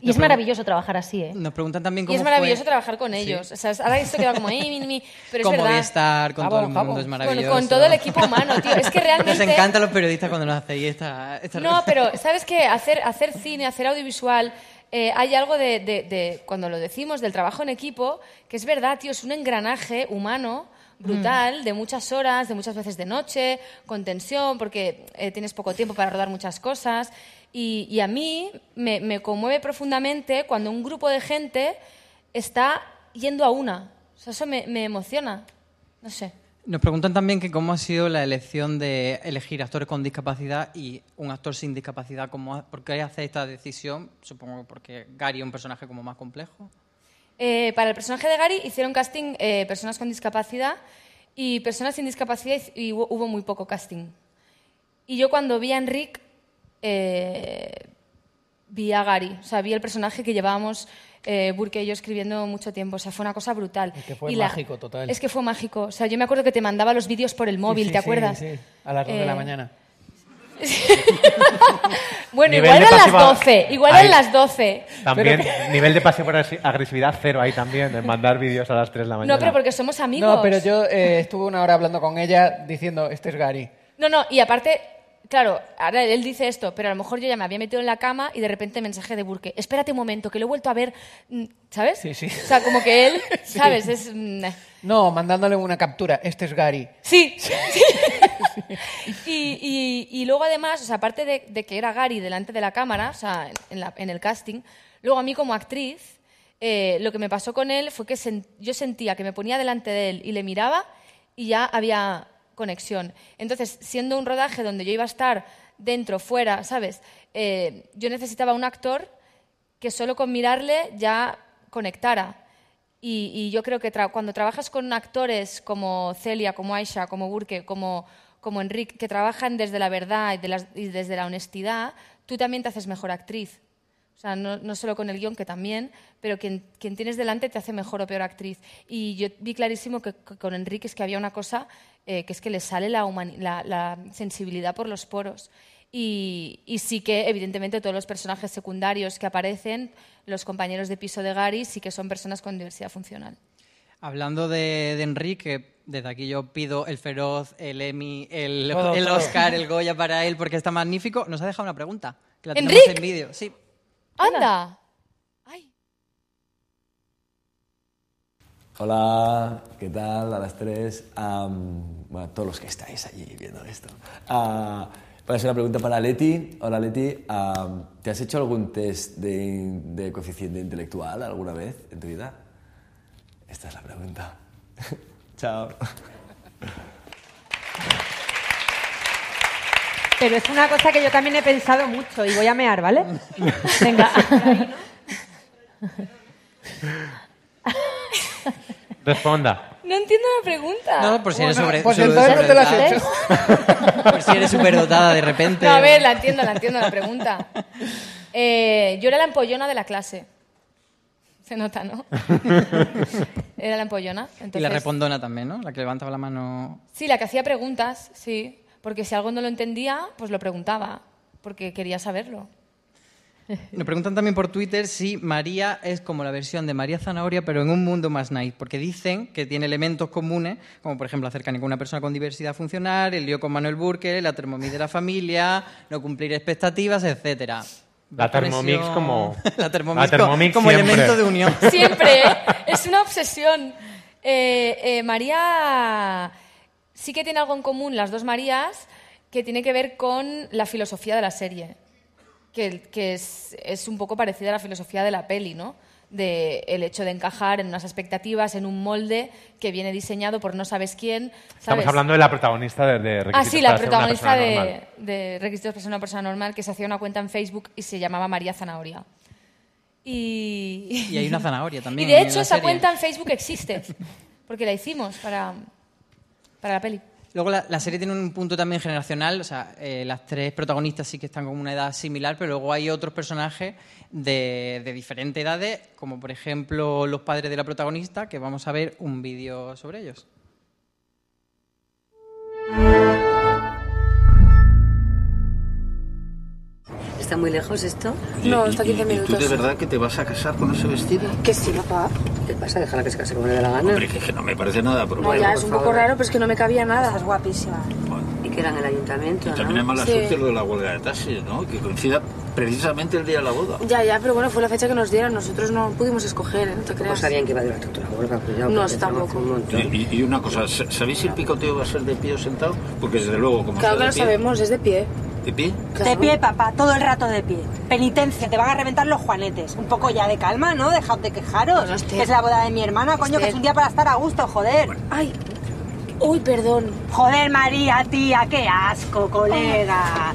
Y es maravilloso trabajar así, ¿eh? Nos preguntan también Y cómo es maravilloso fue... trabajar con ellos. O sea, ahora esto queda como... "Ey, mi, mi", pero es Con verdad. Movistar, con todo el mundo, es Con- maravilloso. Con, todo el equipo humano, tío. Es que [LAUGHS] realmente... Nos encantan los periodistas cuando nos hacéis esta... esta No, pero ¿sabes qué? Hacer, hacer cine, hacer audiovisual, eh, hay algo de, de- de- cuando lo decimos, del trabajo en equipo, que es verdad, tío, es un engranaje humano brutal, de muchas horas, de muchas veces de noche, con tensión, porque eh, tienes poco tiempo para rodar muchas cosas. Y, y a mí me, me conmueve profundamente cuando un grupo de gente está yendo a una. O sea, eso me, me emociona. No sé. Nos preguntan también que cómo ha sido la elección de elegir actores con discapacidad y un actor sin discapacidad. ¿Cómo, ¿Por qué hace esta decisión? Supongo que porque Gary es un personaje como más complejo. Eh, para el personaje de Gary hicieron casting eh, personas con discapacidad y personas sin discapacidad y hubo, hubo muy poco casting. Y yo cuando vi a Enric, eh, vi a Gary, o sea, vi el personaje que llevábamos eh, Burke y yo escribiendo mucho tiempo. O sea, fue una cosa brutal. que fue Y la- mágico, total. Es que fue mágico. O sea, yo me acuerdo que te mandaba los vídeos por el móvil, Sí, sí, ¿te sí, acuerdas? sí, a las 2 de la Eh, mañana. [LAUGHS] Bueno, Nivel igual de eran las pasiva- 12, igual eran las 12. También, Pero- nivel de pasivo-agresividad cero ahí también, en mandar vídeos a las 3 de la mañana. No, pero porque somos amigos. No, pero yo eh, estuve una hora hablando con ella diciendo, este es Gary. No, no, y aparte, claro, ahora él dice esto, pero a lo mejor yo ya me había metido en la cama y de repente mensaje de Burke, espérate un momento, que lo he vuelto a ver, mm, ¿sabes? Sí, sí. O sea, como que él, [LAUGHS] Sí. ¿sabes? Es... mm, No, mandándole una captura, este es Gary. Sí, [LAUGHS] sí. [LAUGHS] y, y- y luego además, o sea, aparte de, de que era Gary delante de la cámara, o sea, en, la- en el casting, luego a mí como actriz, eh, lo que me pasó con él fue que sen- yo sentía que me ponía delante de él y le miraba y ya había conexión. Entonces, siendo un rodaje donde yo iba a estar dentro, fuera, ¿sabes? Eh, yo necesitaba un actor que solo con mirarle ya conectara. Y, y yo creo que tra- cuando trabajas con actores como Celia, como Aisha, como Burke, como, como Enrique, que trabajan desde la verdad y, de las- y desde la honestidad, tú también te haces mejor actriz. O sea, no, no solo con el guion, que también, pero quien, quien tienes delante te hace mejor o peor actriz. Y yo vi clarísimo que, que con Enrique es que había una cosa eh, que es que le sale la, la, la sensibilidad por los poros. Y, y sí que, evidentemente, todos los personajes secundarios que aparecen, los compañeros de piso de Gary, sí que son personas con diversidad funcional. Hablando de, de Enrique, desde aquí yo pido el Feroz, el Emmy, el, Todo, el todo. Oscar, el Goya para él porque está magnífico. Nos ha dejado una pregunta. Que la tenemos ¿Enric? en vídeo. Sí. ¡Anda! Hola, ¿qué tal? A las tres. Am, bueno, todos los que estáis allí viendo esto. Ah, voy a hacer una pregunta para Leti. Hola, Leti. Am, ¿Te has hecho algún test de, de coeficiente intelectual alguna vez en tu vida? Esta es la pregunta. [LAUGHS] Chao. Pero es una cosa que yo también he pensado mucho y voy a mear, ¿vale? [LAUGHS] Venga. [LAUGHS] Responda. No entiendo la pregunta. No, por si eres sobre, pues sobre- entonces no te la has. [LAUGHS] Por si eres superdotada de repente. No, a ver, la entiendo, la entiendo la pregunta. Eh, yo era la empollona de la clase. Se nota, ¿no? [LAUGHS] Era la empollona. Y la Entonces, repondona también, ¿no? La que levantaba la mano. Sí, la que hacía preguntas, sí. Porque si algo no lo entendía, pues lo preguntaba. Porque quería saberlo. [LAUGHS] Nos preguntan también por Twitter si María es como la versión de María Zanahoria, pero en un mundo más nice, porque dicen que tiene elementos comunes, como por ejemplo acercar a una persona con diversidad funcional, el lío con Manuel Burke, la Thermomix de la familia, no cumplir expectativas, etcétera. La Thermomix como... [LAUGHS] la Thermomix, La Thermomix como siempre. elemento de unión. [LAUGHS] Siempre, ¿eh? es una obsesión. Eh, eh, María sí que tiene algo en común, las dos Marías, que tiene que ver con la filosofía de la serie, que, que es, es un poco parecida a la filosofía de la peli, ¿no? De el hecho de encajar en unas expectativas, en un molde que viene diseñado por no sabes quién. Estamos hablando de la protagonista de, de Ah, Requisitos sí, la para ser una protagonista persona de, normal. de Requisitos para ser una persona normal, que se hacía una cuenta en Facebook y se llamaba María Zanahoria. Y, Y hay una zanahoria [LAUGHS] también. y de hecho esa serie. cuenta en Facebook existe, porque la hicimos para, para la peli. Luego la, serie tiene un punto también generacional, o sea, eh, las tres protagonistas sí que están con una edad similar, pero luego hay otros personajes de, de diferentes edades, como por ejemplo los padres de la protagonista, que vamos a ver un vídeo sobre ellos. ¿Está muy lejos esto? No, está a 15 ¿Y minutos. tú de verdad que te vas a casar con ese vestido? Que sí, papá. ¿Qué pasa? Déjala que se case como le dé la gana. Hombre, que, que no me parece nada, pero No, bueno, ya es un favor. poco raro, pero es que no me cabía nada. Estás guapísima. Y que era en el ayuntamiento, Y ¿no? también es mala Sí. suerte lo de la huelga de taxis, ¿no? Que coincida precisamente el día de la boda. Ya, ya, pero bueno, fue la fecha que nos dieron. Nosotros no pudimos escoger, ¿eh? no te creas. sabían que iba a durar tanto la huelga, cuidado. No, tampoco. un montón. Y, y- y una cosa, ¿sa- ¿sabéis si el picoteo va a ser de pie o sentado? Porque desde luego, como Claro que lo sabemos, es de pie. ¿De pie? De pie, papá, todo el rato de pie. Penitencia, te van a reventar los juanetes. Un poco ya de calma, ¿no? Dejad de quejaros. que es la boda de mi hermana, coño, que es un día para estar a gusto, joder. Ay, uy, perdón. Joder, María, tía, qué asco, colega.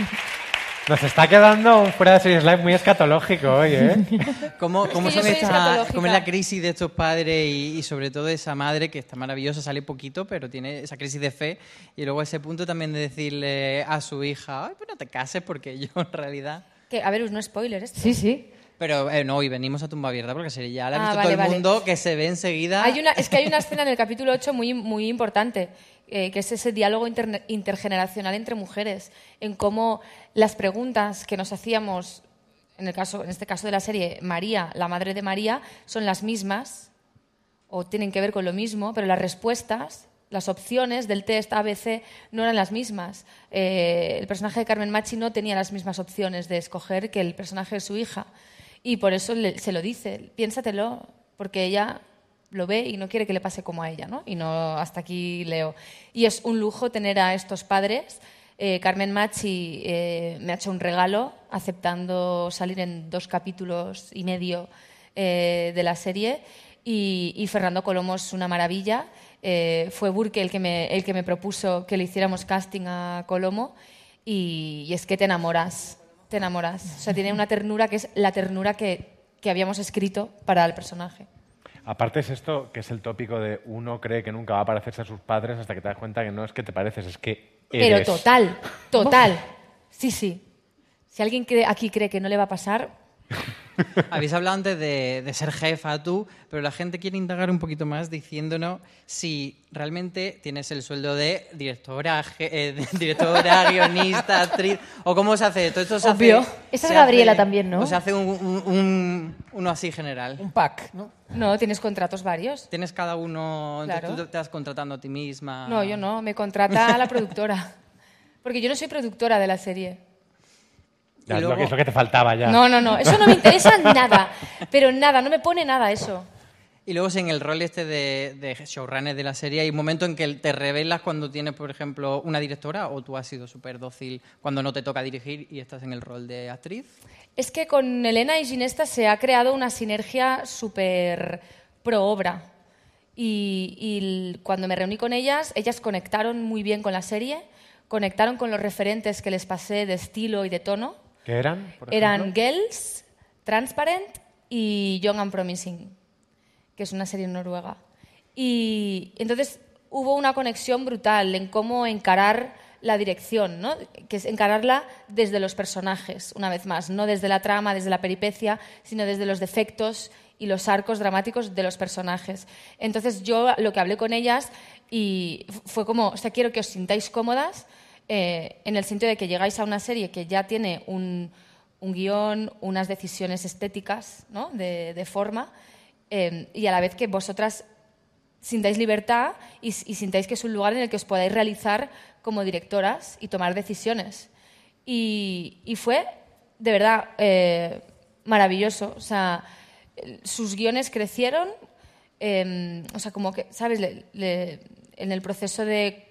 [LAUGHS] Nos está quedando un fuera de series live muy escatológico hoy, ¿eh? [LAUGHS] ¿Cómo, cómo que yo son escatológica. cómo es la crisis de estos padres y, y sobre todo de esa madre que está maravillosa, sale poquito, pero tiene esa crisis de fe y luego ese punto también de decirle a su hija, ay, pues no te cases porque yo en realidad... Que, a ver, es un spoiler esto. Sí, sí. Pero eh, no, hoy venimos a tumba abierta porque sería ya la ha Ah, visto vale, todo el vale. mundo que se ve enseguida. Hay una, es que hay una [LAUGHS] escena en el capítulo 8 muy, muy importante, eh, que es ese diálogo interne- intergeneracional entre mujeres, en cómo las preguntas que nos hacíamos, en, el caso, en este caso de la serie, María, la madre de María, son las mismas o tienen que ver con lo mismo, pero las respuestas, las opciones del test ABC no eran las mismas. Eh, el personaje de Carmen Machi no tenía las mismas opciones de escoger que el personaje de su hija. Y por eso se lo dice, piénsatelo, porque ella lo ve y no quiere que le pase como a ella, ¿no? Y no hasta aquí leo. Y es un lujo tener a estos padres. Eh, Carmen Machi eh, me ha hecho un regalo aceptando salir en dos capítulos y medio eh, de la serie y, y Fernando Colomo es una maravilla. Eh, fue Burke el que, me, el que me propuso que le hiciéramos casting a Colomo y, y es que te enamoras, te enamoras. O sea, tiene una ternura que es la ternura que, que habíamos escrito para el personaje. Aparte es esto que es el tópico de uno cree que nunca va a parecerse a sus padres hasta que te das cuenta que no es que te pareces, es que Pero eres. total, total. [LAUGHS] Sí, sí. Si alguien cree- aquí cree que no le va a pasar, [LAUGHS] Habéis hablado antes de, de ser jefa tú, pero la gente quiere indagar un poquito más diciéndonos si realmente tienes el sueldo de directora, eh, de [LAUGHS] directora guionista, actriz, o cómo se hace. Todo esto se Obvio. hace. Esa se es Gabriela hace- también, ¿no? O se hace un, un- un- uno así general. Un pack, ¿no? no, tienes contratos varios. Tienes cada uno. entonces Claro. tú te estás contratando a ti misma. No, yo no, me contrata la productora. [LAUGHS] Porque yo no soy productora de la serie. Ya, es, lo que, es lo que te faltaba ya. No, no, no, eso no me interesa [LAUGHS] nada. Pero nada, no me pone nada eso. Y luego, en el rol este de, de showrunner de la serie, hay un momento en que te revelas cuando tienes, por ejemplo, una directora o tú has sido súper dócil cuando no te toca dirigir y estás en el rol de actriz. Es que con Elena y Ginesta se ha creado una sinergia súper pro obra. Y, y cuando me reuní con ellas, ellas conectaron muy bien con la serie, conectaron con los referentes que les pasé de estilo y de tono. ¿Qué eran? por Eran? Girls, Transparent y Young and Promising, que es una serie noruega. Y entonces hubo una conexión brutal en cómo encarar la dirección, ¿no? que es encararla desde los personajes, una vez más, no desde la trama, desde la peripecia, sino desde los defectos y los arcos dramáticos de los personajes. Entonces yo lo que hablé con ellas y fue como, o sea, quiero que os sintáis cómodas, eh, en el sentido de que llegáis a una serie que ya tiene un, un guion, unas decisiones estéticas, ¿no? de, de forma, eh, y a la vez que vosotras sintáis libertad y, y sintáis que es un lugar en el que os podáis realizar como directoras y tomar decisiones. Y, y fue, de verdad, eh, maravilloso. O sea, sus guiones crecieron, eh, o sea, como que, ¿sabes? Le- le- en el proceso de,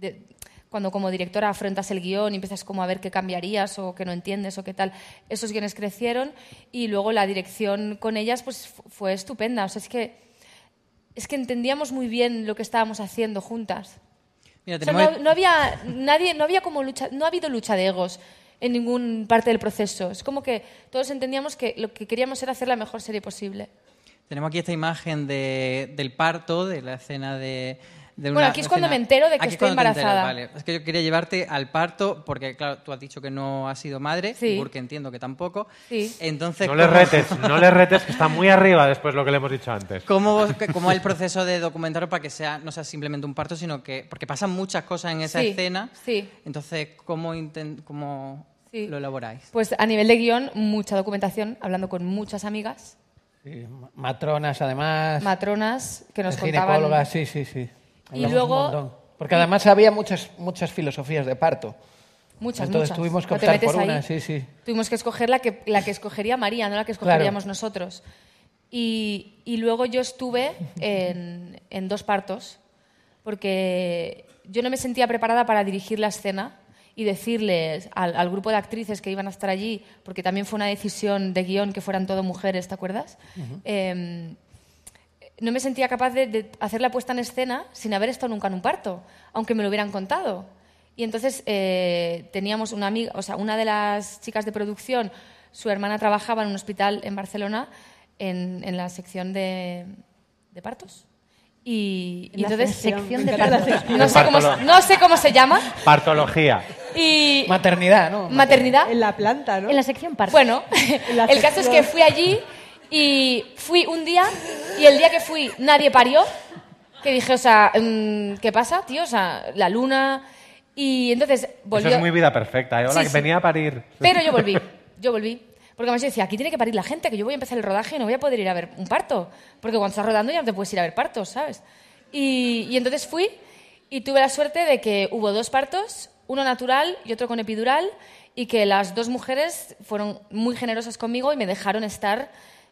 de- cuando como directora afrontas el guion y empiezas como a ver qué cambiarías o qué no entiendes o qué tal, esos guiones crecieron y luego la dirección con ellas pues fu- fue estupenda. O sea, es que, es que entendíamos muy bien lo que estábamos haciendo juntas. Mira, O sea, no, no había nadie, no había como lucha, no ha habido lucha de egos en ningún parte del proceso. Es como que todos entendíamos que lo que queríamos era hacer la mejor serie posible. Tenemos aquí esta imagen de- del parto, de la escena de... de Bueno, una aquí es cuando me entero de que Aquí es estoy enteras, embarazada. vale. Es que yo quería llevarte al parto porque, claro, tú has dicho que no has sido madre, Sí. porque entiendo que tampoco. Sí. Entonces, No le ¿cómo- retes, no le retes, que está muy arriba después de lo que le hemos dicho antes. ¿Cómo, cómo es el proceso de documentario para que sea, no sea simplemente un parto, sino que... Porque pasan muchas cosas en esa Sí, escena. sí. Entonces, ¿cómo, cómo Sí. lo elaboráis? Pues a nivel de guion, mucha documentación, hablando con muchas amigas, Sí, ma- matronas, además. matronas, que nos contaban... ginecólogas, sí, sí, sí. Y luego- un montón. Porque además había muchas, muchas filosofías de parto. Muchas, Entonces muchas. tuvimos que No te optar por ahí. una, sí, sí. Tuvimos que escoger la que, la que escogería María, no la que escogeríamos nosotros. Y, y luego yo estuve [LAUGHS] en, en dos partos, porque yo no me sentía preparada para dirigir la escena y decirles al, al grupo de actrices que iban a estar allí, porque también fue una decisión de guion que fueran todo mujeres, ¿te acuerdas? Eh, no me sentía capaz de, de hacer la puesta en escena sin haber estado nunca en un parto, aunque me lo hubieran contado. Y entonces eh, teníamos una amiga, o sea, una de las chicas de producción, su hermana trabajaba en un hospital en Barcelona en, en la sección de, de partos. Y, entonces sección de [LAUGHS] partos. No sé, cómo, se- Partolo- no sé cómo se llama. Partología. Y Maternidad, ¿no? maternidad. En la planta, ¿no? En la sección parto. Bueno, [LAUGHS] la el caso es que fui allí y fui un día y el día que fui nadie parió. Que dije, o sea, mm, ¿qué pasa, tío? O sea, la luna. Y entonces volvió. Eso es muy vida perfecta, ¿eh? Hola, Sí, que sí. venía a parir. Pero yo volví, yo volví. Porque además yo decía, aquí tiene que parir la gente, que yo voy a empezar el rodaje y no voy a poder ir a ver un parto. Porque cuando estás rodando ya no te puedes ir a ver partos, ¿sabes? Y, y entonces fui y tuve la suerte de que hubo dos partos, uno natural y otro con epidural, y que las dos mujeres fueron muy generosas conmigo y me dejaron estar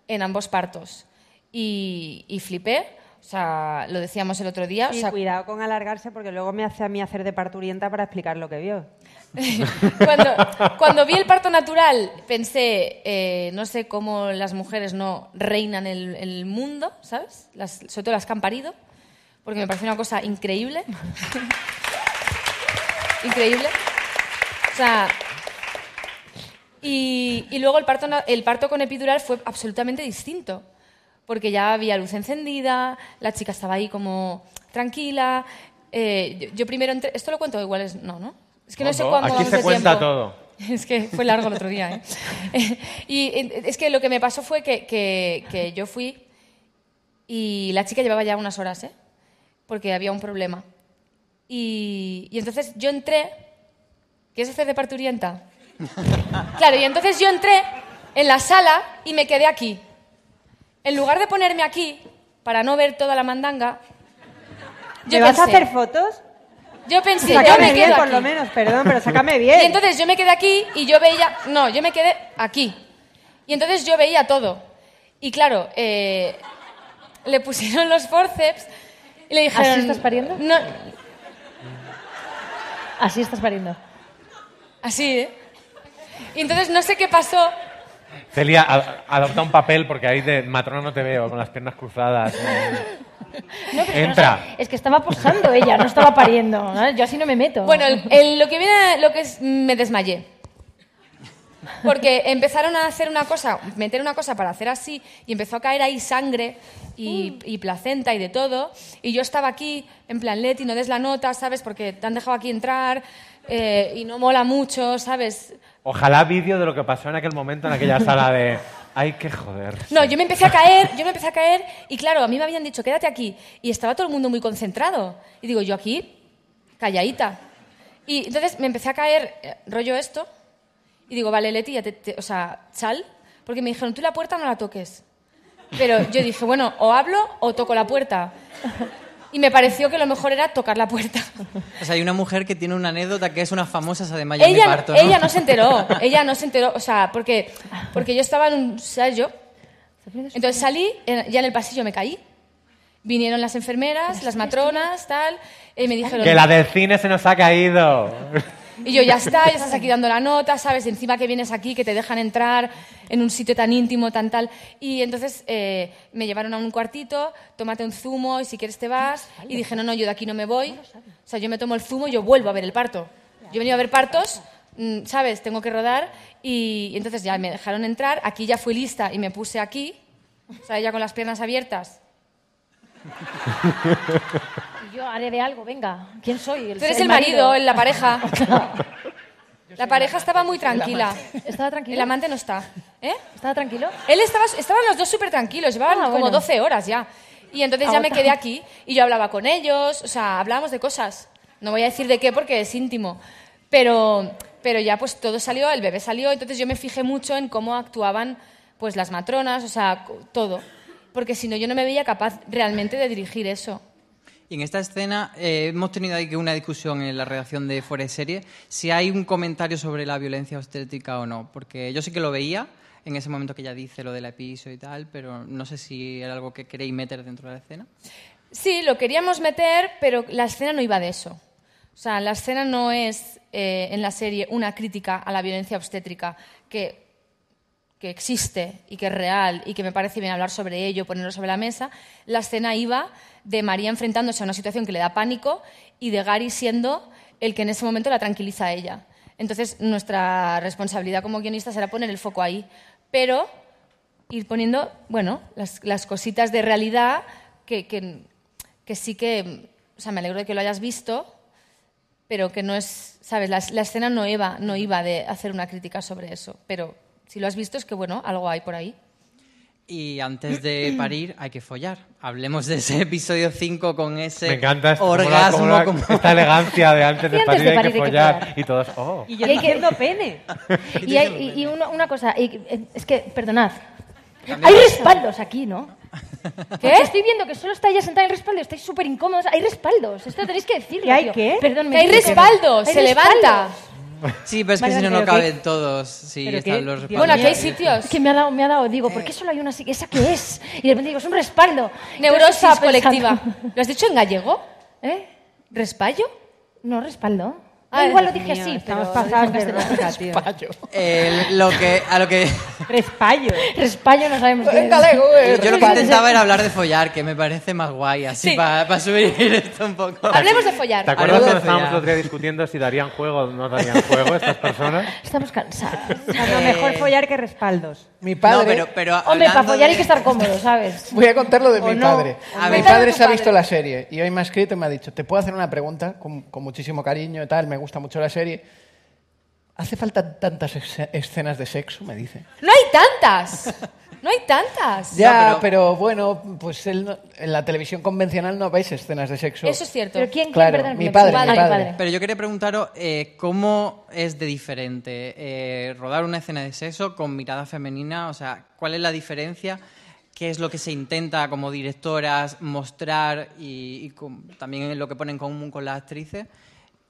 en ambos partos. Y, y flipé, o sea, lo decíamos el otro día. Sí, o sea, cuidado con alargarse porque luego me hace a mí hacer de parturienta para explicar lo que vio. [LAUGHS] cuando, cuando vi el parto natural pensé, eh, no sé cómo las mujeres no reinan el, el mundo, ¿sabes? Las, sobre todo las que han parido, porque me pareció una cosa increíble. [LAUGHS] increíble. O sea, y, y luego el parto, el parto con epidural fue absolutamente distinto, porque ya había luz encendida, la chica estaba ahí como tranquila. eh, yo, yo primero entré, esto lo cuento igual es no, ¿no? Es que no sé No, cuándo aquí se cuenta tiempo. todo. [LAUGHS] Es que fue largo el otro día, ¿eh? [LAUGHS] y eh, es que lo que me pasó fue que, que- que yo fui y la chica llevaba ya unas horas, ¿eh? Porque había un problema. Y, y entonces yo entré. ¿Quieres hacer de parturienta? [LAUGHS] Claro, y entonces yo entré en la sala y me quedé aquí. En lugar de ponerme aquí para no ver toda la mandanga, yo ¿Me vas a hacer fotos? Yo pensé, yo Sácame me bien, quedo por aquí. lo menos, perdón, pero sácame bien. Y entonces yo me quedé aquí y yo veía. No, yo me quedé aquí. Y entonces yo veía todo. Y claro, eh, le pusieron los forceps y le dijeron. ¿Así estás pariendo? No, Así estás pariendo. así, ¿eh? Y entonces no sé qué pasó. Celia, a- adopta un papel porque ahí de matrona no te veo, con las piernas cruzadas. [LAUGHS] No, Entra. no sé, es que estaba posando ella, no estaba pariendo. ¿no? Yo así no me meto. Bueno, el- el- lo que viene, lo que es, me desmayé. Porque empezaron a hacer una cosa, meter una cosa para hacer así, y empezó a caer ahí sangre y, y placenta y de todo. Y yo estaba aquí, en plan, Leti, no des la nota, ¿sabes? Porque te han dejado aquí entrar eh, y no mola mucho, ¿sabes? Ojalá vídeo de lo que pasó en aquel momento en aquella sala de. Ay, qué joder. No, yo me empecé a caer, yo me empecé a caer y claro, a mí me habían dicho, quédate aquí. Y estaba todo el mundo muy concentrado. Y digo, yo aquí, calladita. Y entonces me empecé a caer eh, rollo esto y digo, vale, Leti, ya te, te- o sea, sal, porque me dijeron, tú la puerta no la toques. Pero yo dije, bueno, o hablo o toco la puerta. Y me pareció que lo mejor era tocar la puerta. [LAUGHS] O sea, hay una mujer que tiene una anécdota que es una famosa, además mi Ella, parto, ¿no? ella no se enteró, [LAUGHS] ella no se enteró, o sea, porque, porque yo estaba en un ensayo, entonces salí, ya en el pasillo me caí, vinieron las enfermeras, las matronas, tal, y me dijeron... Que la del cine se nos ha caído. Y yo, ya está, ya estás aquí dando la nota, ¿sabes? Encima que vienes aquí, que te dejan entrar en un sitio tan íntimo, tan tal. Y entonces eh, me llevaron a un cuartito, tómate un zumo y si quieres te vas. Y dije, no, no, yo de aquí no me voy. O sea, yo me tomo el zumo y yo vuelvo a ver el parto. Yo he venido a ver partos, mm, ¿sabes? Tengo que rodar. Y, y entonces ya me dejaron entrar. Aquí ya fui lista y me puse aquí. O sea, ya con las piernas abiertas. [LAUGHS] Yo haré de algo, venga. ¿Quién soy? Tú eres el marido, la pareja. [LAUGHS] La pareja estaba muy tranquila. ¿Estaba tranquilo? El amante no está. ¿Eh? ¿Estaba tranquilo? Él estaba, estaban los dos súper tranquilos, llevaban Ah, como bueno. 12 horas ya. Y entonces ya me quedé aquí y yo hablaba con ellos, o sea, hablábamos de cosas. No voy a decir de qué porque es íntimo. Pero, pero ya pues todo salió, el bebé salió, entonces yo me fijé mucho en cómo actuaban pues las matronas, o sea, todo. Porque si no, yo no me veía capaz realmente de dirigir eso. Y en esta escena eh, hemos tenido ahí una discusión en la redacción de Fuera de Serie si hay un comentario sobre la violencia obstétrica o no. Porque yo sí que lo veía en ese momento que ella dice lo del episo y tal, pero no sé si era algo que queréis meter dentro de la escena. Sí, lo queríamos meter, pero la escena no iba de eso. O sea, la escena no es eh, en la serie una crítica a la violencia obstétrica, que, que existe y que es real y que me parece bien hablar sobre ello, ponerlo sobre la mesa. La escena iba de María enfrentándose a una situación que le da pánico y de Gary siendo el que en ese momento la tranquiliza a ella. Entonces, nuestra responsabilidad como guionistas era poner el foco ahí, pero ir poniendo, bueno, las, las cositas de realidad que, que, sí que, o sea, me alegro de que lo hayas visto, pero que no es, ¿sabes? La, la escena no iba, no iba de hacer una crítica sobre eso, pero si lo has visto es que, bueno, algo hay por ahí. Y antes de [CLEARS THROAT] parir hay que follar. Hablemos de ese episodio 5 con ese Me encanta esta, cómo la- orgasmo. la- como- esta elegancia de antes de antes parir de hay que hay que follar. Y todos, oh. Y [LAUGHS] yo Y hay que- haciendo pene. Y, hay- y- y una, una cosa, y- es que, perdonad, hay respaldos aquí, ¿no? [LAUGHS] ¿Qué? Estoy viendo que solo está ella sentada en respaldo, estáis súper incómodos. Hay respaldos, esto tenéis que decirlo. ¿Y hay tío. qué? Perdón, Que hay respaldos, Hay se levanta. Sí, pero es que Vale, si no, vale, no pero caben todos. Sí, pero están qué- los. Bueno, aquí hay sitios. Es que me ha dado, me ha dado, digo, ¿por qué solo hay una así? ¿Esa qué es? Y de repente digo, es un respaldo. Entonces Neurosis pensando- colectiva. [LAUGHS] ¿Lo has dicho en gallego? ¿Eh? ¿Respallo? No, respaldo. Ah, igual lo dije mío, así, estamos pero lo pasados de castellano. rosca, tío. Eh, lo que, a lo que [LAUGHS] Respallo. Respallo no sabemos qué es. yo lo que intentaba era hablar de follar, que me parece más guay, así Sí. para subir [LAUGHS] esto un poco. Hablemos de follar. ¿Te acuerdas cuando estábamos el otro día discutiendo si darían juego o no darían juego estas personas? Estamos cansados. A lo mejor follar que respaldos. Mi padre. No, pero, pero Hombre, para follar hay de- que estar cómodo, ¿sabes? [LAUGHS] Voy a contar lo de O mi no. padre. A mi padre se ha visto la serie y hoy me ha escrito y me ha dicho, ¿te puedo hacer una pregunta? Con, con muchísimo cariño y tal, me gusta mucho la serie. ¿Hace falta tantas escenas de sexo? Me dice. No hay tantas. No hay tantas. Ya, No, pero... pero- bueno, pues él no- en la televisión convencional no veis escenas de sexo. Eso es cierto. Pero ¿quién, quién, Claro, perdón, mi me- padre, Ah, mi padre. Pero yo quería preguntaros eh, cómo es de diferente eh, rodar una escena de sexo con mirada femenina, o sea, ¿cuál es la diferencia? ¿Qué es lo que se intenta como directoras mostrar y, y con- también lo que ponen en común con las actrices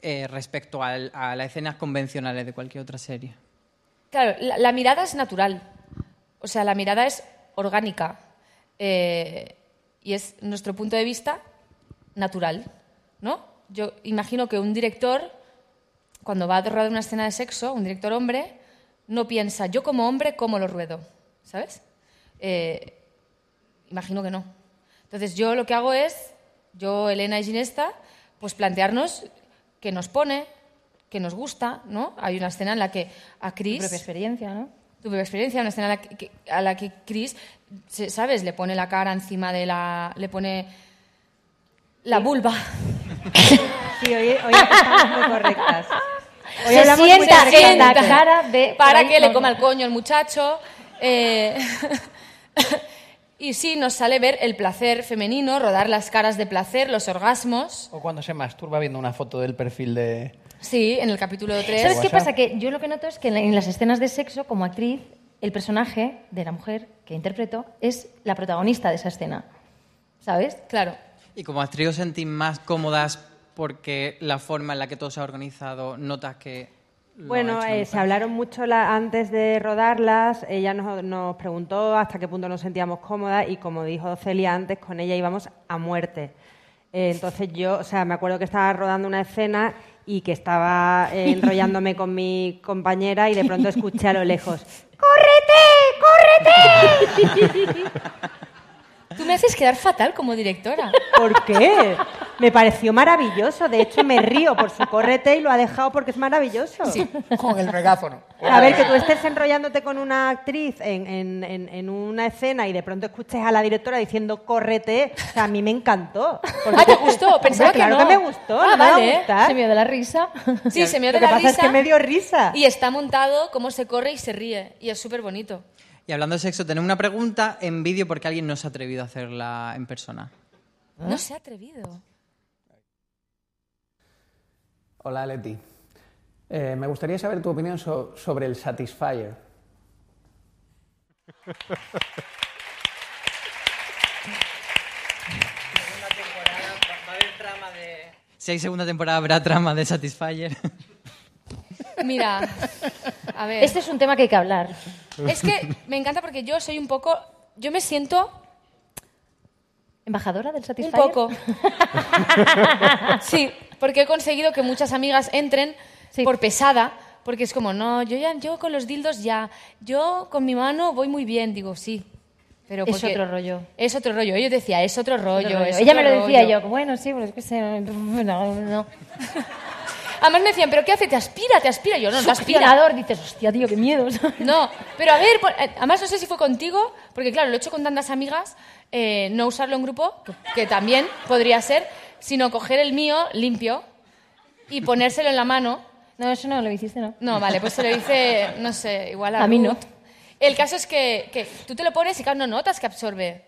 eh, respecto a las escenas convencionales de cualquier otra serie? Claro, la, la mirada es natural. O sea, la mirada es orgánica. Eh, y es nuestro punto de vista natural. ¿No? Yo imagino que un director, cuando va a rodar una escena de sexo, un director hombre, no piensa, yo como hombre, ¿cómo lo ruedo? ¿Sabes? Eh, imagino que no. Entonces yo lo que hago es, yo, Elena y Ginesta, pues plantearnos qué nos pone, qué nos gusta, ¿no? Hay una escena en la que a Tu Chris... propia experiencia, ¿no? Tu propia experiencia, una escena a la que, que- a la que Chris, ¿sabes? Le pone la cara encima de la... le pone la vulva. [LAUGHS] Sí, hoy, hoy estamos muy correctas. [LAUGHS] Hoy Se sienta en la cara de... para que le coma el coño el muchacho. eh, [LAUGHS] y sí, nos sale ver el placer femenino, rodar las caras de placer, los orgasmos. O cuando se masturba viendo una foto del perfil de, Sí, en el capítulo 3. ¿Sabes qué pasa? Que yo lo que noto es que en la- en las escenas de sexo, como actriz, el personaje de la mujer que interpreto es la protagonista de esa escena. ¿Sabes? Claro. Y como actriz os sentís más cómodas porque la forma en la que todo se ha organizado notas que... Bueno, eh, se hablaron mucho la- antes de rodarlas. Ella nos, nos preguntó hasta qué punto nos sentíamos cómodas y como dijo Celia antes, con ella íbamos a muerte. Eh, entonces yo, o sea, me acuerdo que estaba rodando una escena y que estaba eh, [LAUGHS] enrollándome con mi compañera y de pronto escuché a lo lejos, [LAUGHS] ¡córrete, córrete! [LAUGHS] Tú me haces quedar fatal como directora. ¿Por qué? Me pareció maravilloso. De hecho, me río por su correte y lo ha dejado porque es maravilloso. Con el megáfono. A ver, que tú estés enrollándote con una actriz en, en- en- en una escena y de pronto escuches a la directora diciendo córrete, o sea, a mí me encantó. Porque- Ah, ¿te gustó? Pensaba Hombre, claro que no. que me gustó. Ah, no vale. Se me dio de la risa. Sí, se me Lo dio que la pasa es risa. que me dio risa. Y está montado cómo se corre y se ríe. Y es súper bonito. Y hablando de sexo, tenemos una pregunta en vídeo porque alguien no se ha atrevido a hacerla en persona. No se ha atrevido. Hola, Leti. Eh, me gustaría saber tu opinión so- sobre el Satisfyer. Si hay segunda temporada, habrá trama de Satisfyer. Mira, a ver. Este es un tema que hay que hablar. Es que me encanta porque yo soy un poco. Yo me siento ¿Embajadora del un Satisfyer? poco. Sí, porque he conseguido que muchas amigas entren por pesada. Porque es como, no, yo ya, yo con los dildos ya, yo con mi mano voy muy bien, digo, sí. Pero Es otro rollo. Es otro rollo. Yo decía, es otro rollo. Otro rollo. es Ella otro me lo decía rollo. yo, bueno, sí, pero es que se... [LAUGHS] No, no. Además me decían, ¿pero qué hace? ¿Te aspira? ¿Te aspira? Yo no, no te aspira. Dices, hostia, tío, qué miedo. No, pero a ver, eh, además no sé si fue contigo, porque claro, lo he hecho con tantas amigas, eh, no usarlo en grupo, que, también podría ser, sino coger el mío limpio y ponérselo en la mano. No, eso no lo hiciste, ¿no? No, vale, pues se lo hice, no sé, igual a A mí no. El caso es que, que tú te lo pones y claro, no notas que absorbe.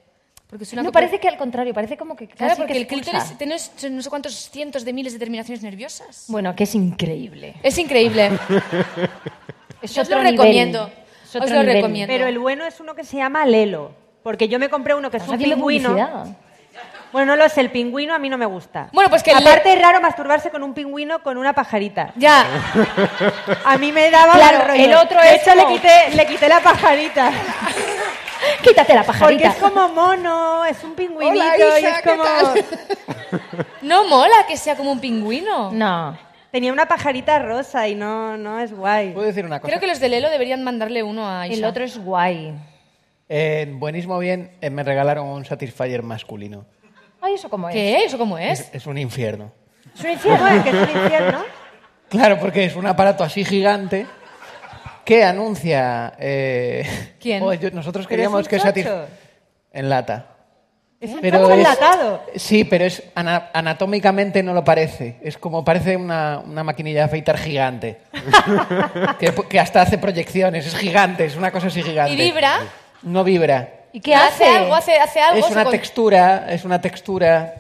Porque es una No, parece que al contrario, parece como que Claro, porque que el clítoris tiene no sé cuántos cientos de miles de terminaciones nerviosas. Bueno, que es increíble. Es increíble. [LAUGHS] Es Yo os lo otro nivel. recomiendo. Es Os lo nivel. recomiendo. Pero el bueno es uno que se llama Lelo. Porque yo me compré uno que es un pingüino. publicidad. Bueno, no lo sé, el pingüino a mí no me gusta. Bueno, pues que el Aparte es raro masturbarse con un pingüino con una pajarita. Ya. [LAUGHS] A mí me daba Claro, mal rollo. el otro De es hecho, como- le, quité, le quité la pajarita. [LAUGHS] [LAUGHS] Quítate la Porque pajarita. es como mono, es un pingüinito Hola, y es ¿qué como... [LAUGHS] No mola que sea como un pingüino. No. Tenía una pajarita rosa y no, no es guay. ¿Puedo decir una cosa? Creo que los de Lelo deberían mandarle uno a Isa. El otro es guay. En Buenísimo Bien eh, me regalaron un Satisfyer masculino. Ay, ¿eso cómo es? ¿Qué? ¿Eso cómo es? Es, es un infierno. Es un infierno, ¿eh? que es un infierno. Claro, porque es un aparato así gigante que anuncia... eh, ¿Quién? oh, yo- nosotros queríamos un que. Satisfyer... En lata. Es un Pero es- enlatado. Sí, pero es ana- anatómicamente no lo parece. Es como parece una, una maquinilla de afeitar gigante. [LAUGHS] que, que hasta hace proyecciones. Es gigante, es una cosa así gigante. ¿Y vibra? No vibra. ¿Y qué hace? algo? ¿Hace, hace algo? Es una con- textura, es una textura.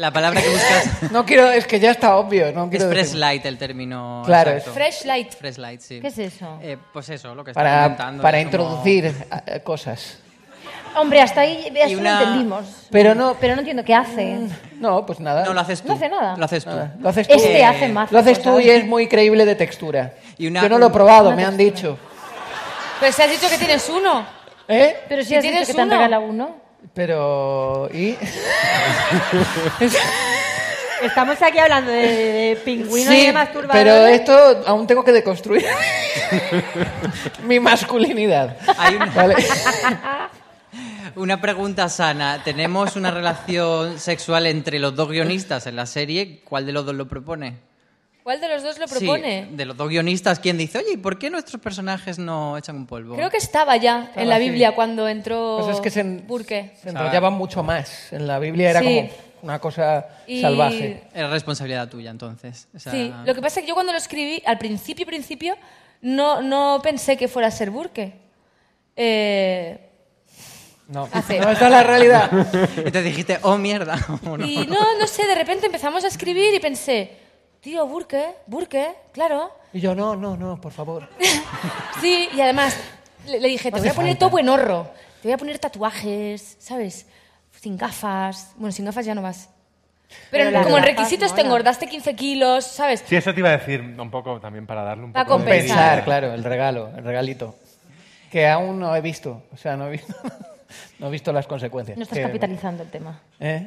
La palabra que buscas [LAUGHS] No quiero, es que ya está obvio. No es fresh light el término. Claro, exacto. Fresh light. Fresh light, sí. ¿Qué es eso? Eh, pues eso, lo que está Para, comentando. para es como- introducir eh, cosas. Hombre, hasta ahí eso una- lo entendimos. Pero no, Pero no entiendo qué hace. no, pues nada. No lo haces tú. No hace nada. Lo haces tú. Nada, Lo haces tú. Este Eh, hace más. Lo haces tú cosas. y es muy creíble de textura. Y una- Yo no lo he probado, una me han dicho. Pero si has dicho que tienes uno. ¿Eh? Pero si Si has dicho tienes que te han uno. regalado uno. Pero. ¿Y? [LAUGHS] Estamos aquí hablando de, de pingüinos y Sí, de masturbadores. pero esto aún tengo que deconstruir [LAUGHS] mi masculinidad. Hay una, ¿vale? [LAUGHS] una pregunta sana. ¿Tenemos una relación sexual entre los dos guionistas en la serie? ¿Cuál de los dos lo propone? ¿Cuál de los dos lo Sí, propone? de los dos guionistas, ¿quién dice, oye, ¿y por qué nuestros personajes no echan un polvo? Creo que estaba ya Estaba en la así. Biblia cuando entró Pues es que se, en- Burke. se enrollaban mucho más. En la Biblia era Sí. como una cosa Y- salvaje. Era responsabilidad tuya, entonces. Sí, lo que pasa es que yo cuando lo escribí, al principio, principio, no, no pensé que fuera a ser Burke. Eh, No, no, esa es la realidad. [LAUGHS] Y te dijiste, oh, mierda. [LAUGHS] Y no, no sé, de repente empezamos a escribir y pensé, tío, Burke, Burke, claro. Y yo, no, no, no, por favor. [LAUGHS] Sí, y además le, le dije, te No voy a poner falta. todo buen horro. Te voy a poner tatuajes, ¿sabes? Sin gafas. Bueno, sin gafas ya no vas. Pero, Pero como en requisitos te engordaste 15 kilos, ¿sabes? Sí, eso te iba a decir un poco también para darle un Para poco de compensar. Pensar, vidilla. claro, el regalo, el regalito. Que aún no he visto. O sea, no he visto, [LAUGHS] no he visto las consecuencias. No estás Que- capitalizando el tema. ¿Eh?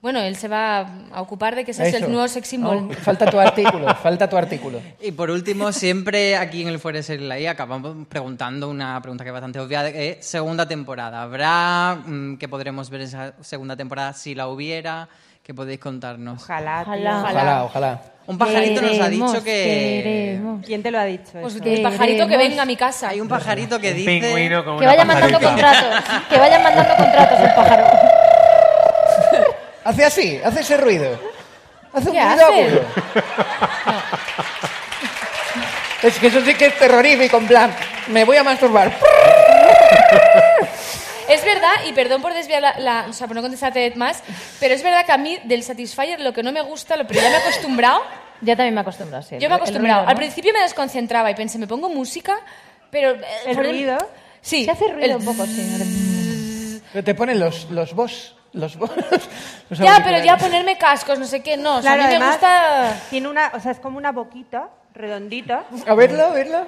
Bueno, él se va a ocupar de que seas Eso. el nuevo sex symbol. Falta tu artículo, [LAUGHS] falta tu artículo. Y por último, siempre aquí en el Fuera de Series Live acabamos preguntando una pregunta que es bastante obvia. de, eh, segunda temporada. ¿Habrá mm, que podremos ver esa segunda temporada si la hubiera? ¿Qué podéis contarnos? Ojalá. Ojalá. Ojalá, ojalá. Un pajarito nos ha dicho que... queremos. ¿Quién te lo ha dicho? Pues eso? el pajarito que venga a mi casa. Hay un pajarito que Un dice... pingüino con Que una vayan mandando contratos. Que vayan mandando contratos el pájaro. Hace así, hace ese ruido. Hace un ¿Qué ruido hace? agudo. Es que eso sí que es terrorífico, en plan, me voy a masturbar. Es verdad, y perdón por desviar la, la- o sea, por no contestarte más, pero es verdad que a mí del Satisfyer lo que no me gusta, lo pero ya me he acostumbrado, Ya también me he acostumbrado, sí. yo me he El acostumbrado. ruido, Al ¿no? principio me desconcentraba y pensé, me pongo música, pero... eh, ¿El ruido? Sí. Se hace ruido el un poco, sí. Pero te ponen los, los boss. Los [LAUGHS] Ya, pero ya ponerme cascos, no sé qué, no. o sea, Claro, a mí me además, gusta... Tiene una, o sea, es como una boquita redondita. A verlo, a verlo.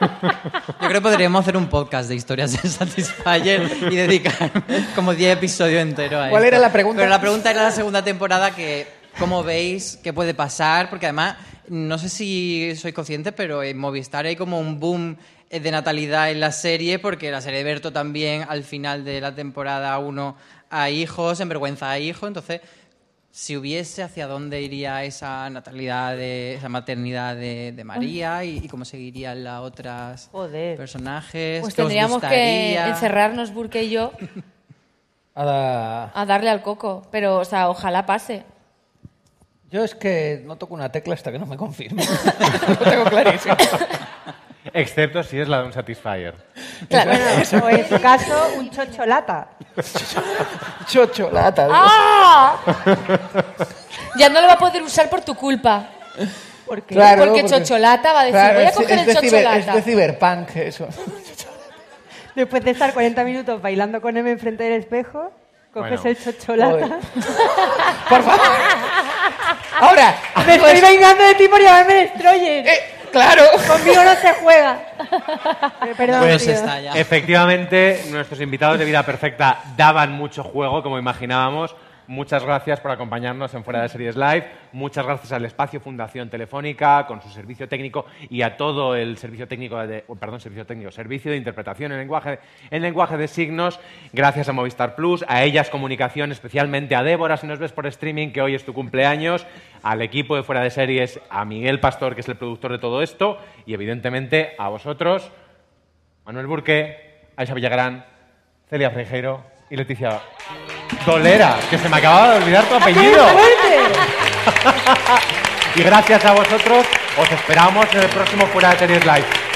Yo creo que podríamos hacer un podcast de historias de Satisfyer y dedicar como 10 episodios enteros a ¿Cuál esto. era la pregunta? Pero la pregunta era la segunda temporada que, ¿cómo veis? ¿Qué puede pasar? Porque además, no sé si sois conscientes, pero en Movistar hay como un boom de natalidad en la serie, porque la serie de Berto también al final de la temporada 1 a hijos, en vergüenza a hijos, entonces... Si hubiese, ¿hacia dónde iría esa natalidad, de, esa maternidad de, de María y, y cómo seguirían las otras Joder. personajes? Pues ¿Qué os tendríamos que encerrarnos, Burke y yo, [LAUGHS] A la- a darle al coco. Pero, o sea, ojalá pase. Yo es que no toco una tecla hasta que no me confirme. [LAUGHS] Lo tengo clarísimo. [LAUGHS] Excepto si es la de un Satisfyer. Bueno, o en su caso, un chocholata. [LAUGHS] Chocholata. ¡Ah! Ya no lo va a poder usar por tu culpa. ¿Por qué? Claro, porque, Chocholata va a decir, claro, voy a es- coger es el de ciber- Chocholata. es de ciberpunk eso. Después de estar 40 minutos bailando con él enfrente del espejo, coges Bueno. el chocholata. Por favor. [LAUGHS] Ahora. Me estoy vengando de ti por llamarme Destroyer. Eh, claro. Conmigo no se juega. [LAUGHS] Eh, perdón, Pues tío. está ya. Efectivamente, nuestros invitados de Vida Perfecta daban mucho juego, como imaginábamos. Muchas gracias por acompañarnos en Fuera de Series Live. Muchas gracias al Espacio Fundación Telefónica, con su servicio técnico y a todo el servicio técnico de, oh, perdón, servicio técnico, servicio de interpretación en lenguaje, en lenguaje de signos. Gracias a Movistar Plus, a ellas comunicación, especialmente a Débora, si nos ves por streaming, que hoy es tu cumpleaños, al equipo de Fuera de Series, a Miguel Pastor, que es el productor de todo esto, y evidentemente a vosotros. Manuel Burque, Aisha Villagrán, Celia Frejeiro y Leticia Dolera, que se me acababa de olvidar tu apellido. [LAUGHS] y gracias a vosotros, os esperamos en el próximo Fuera de Series Live.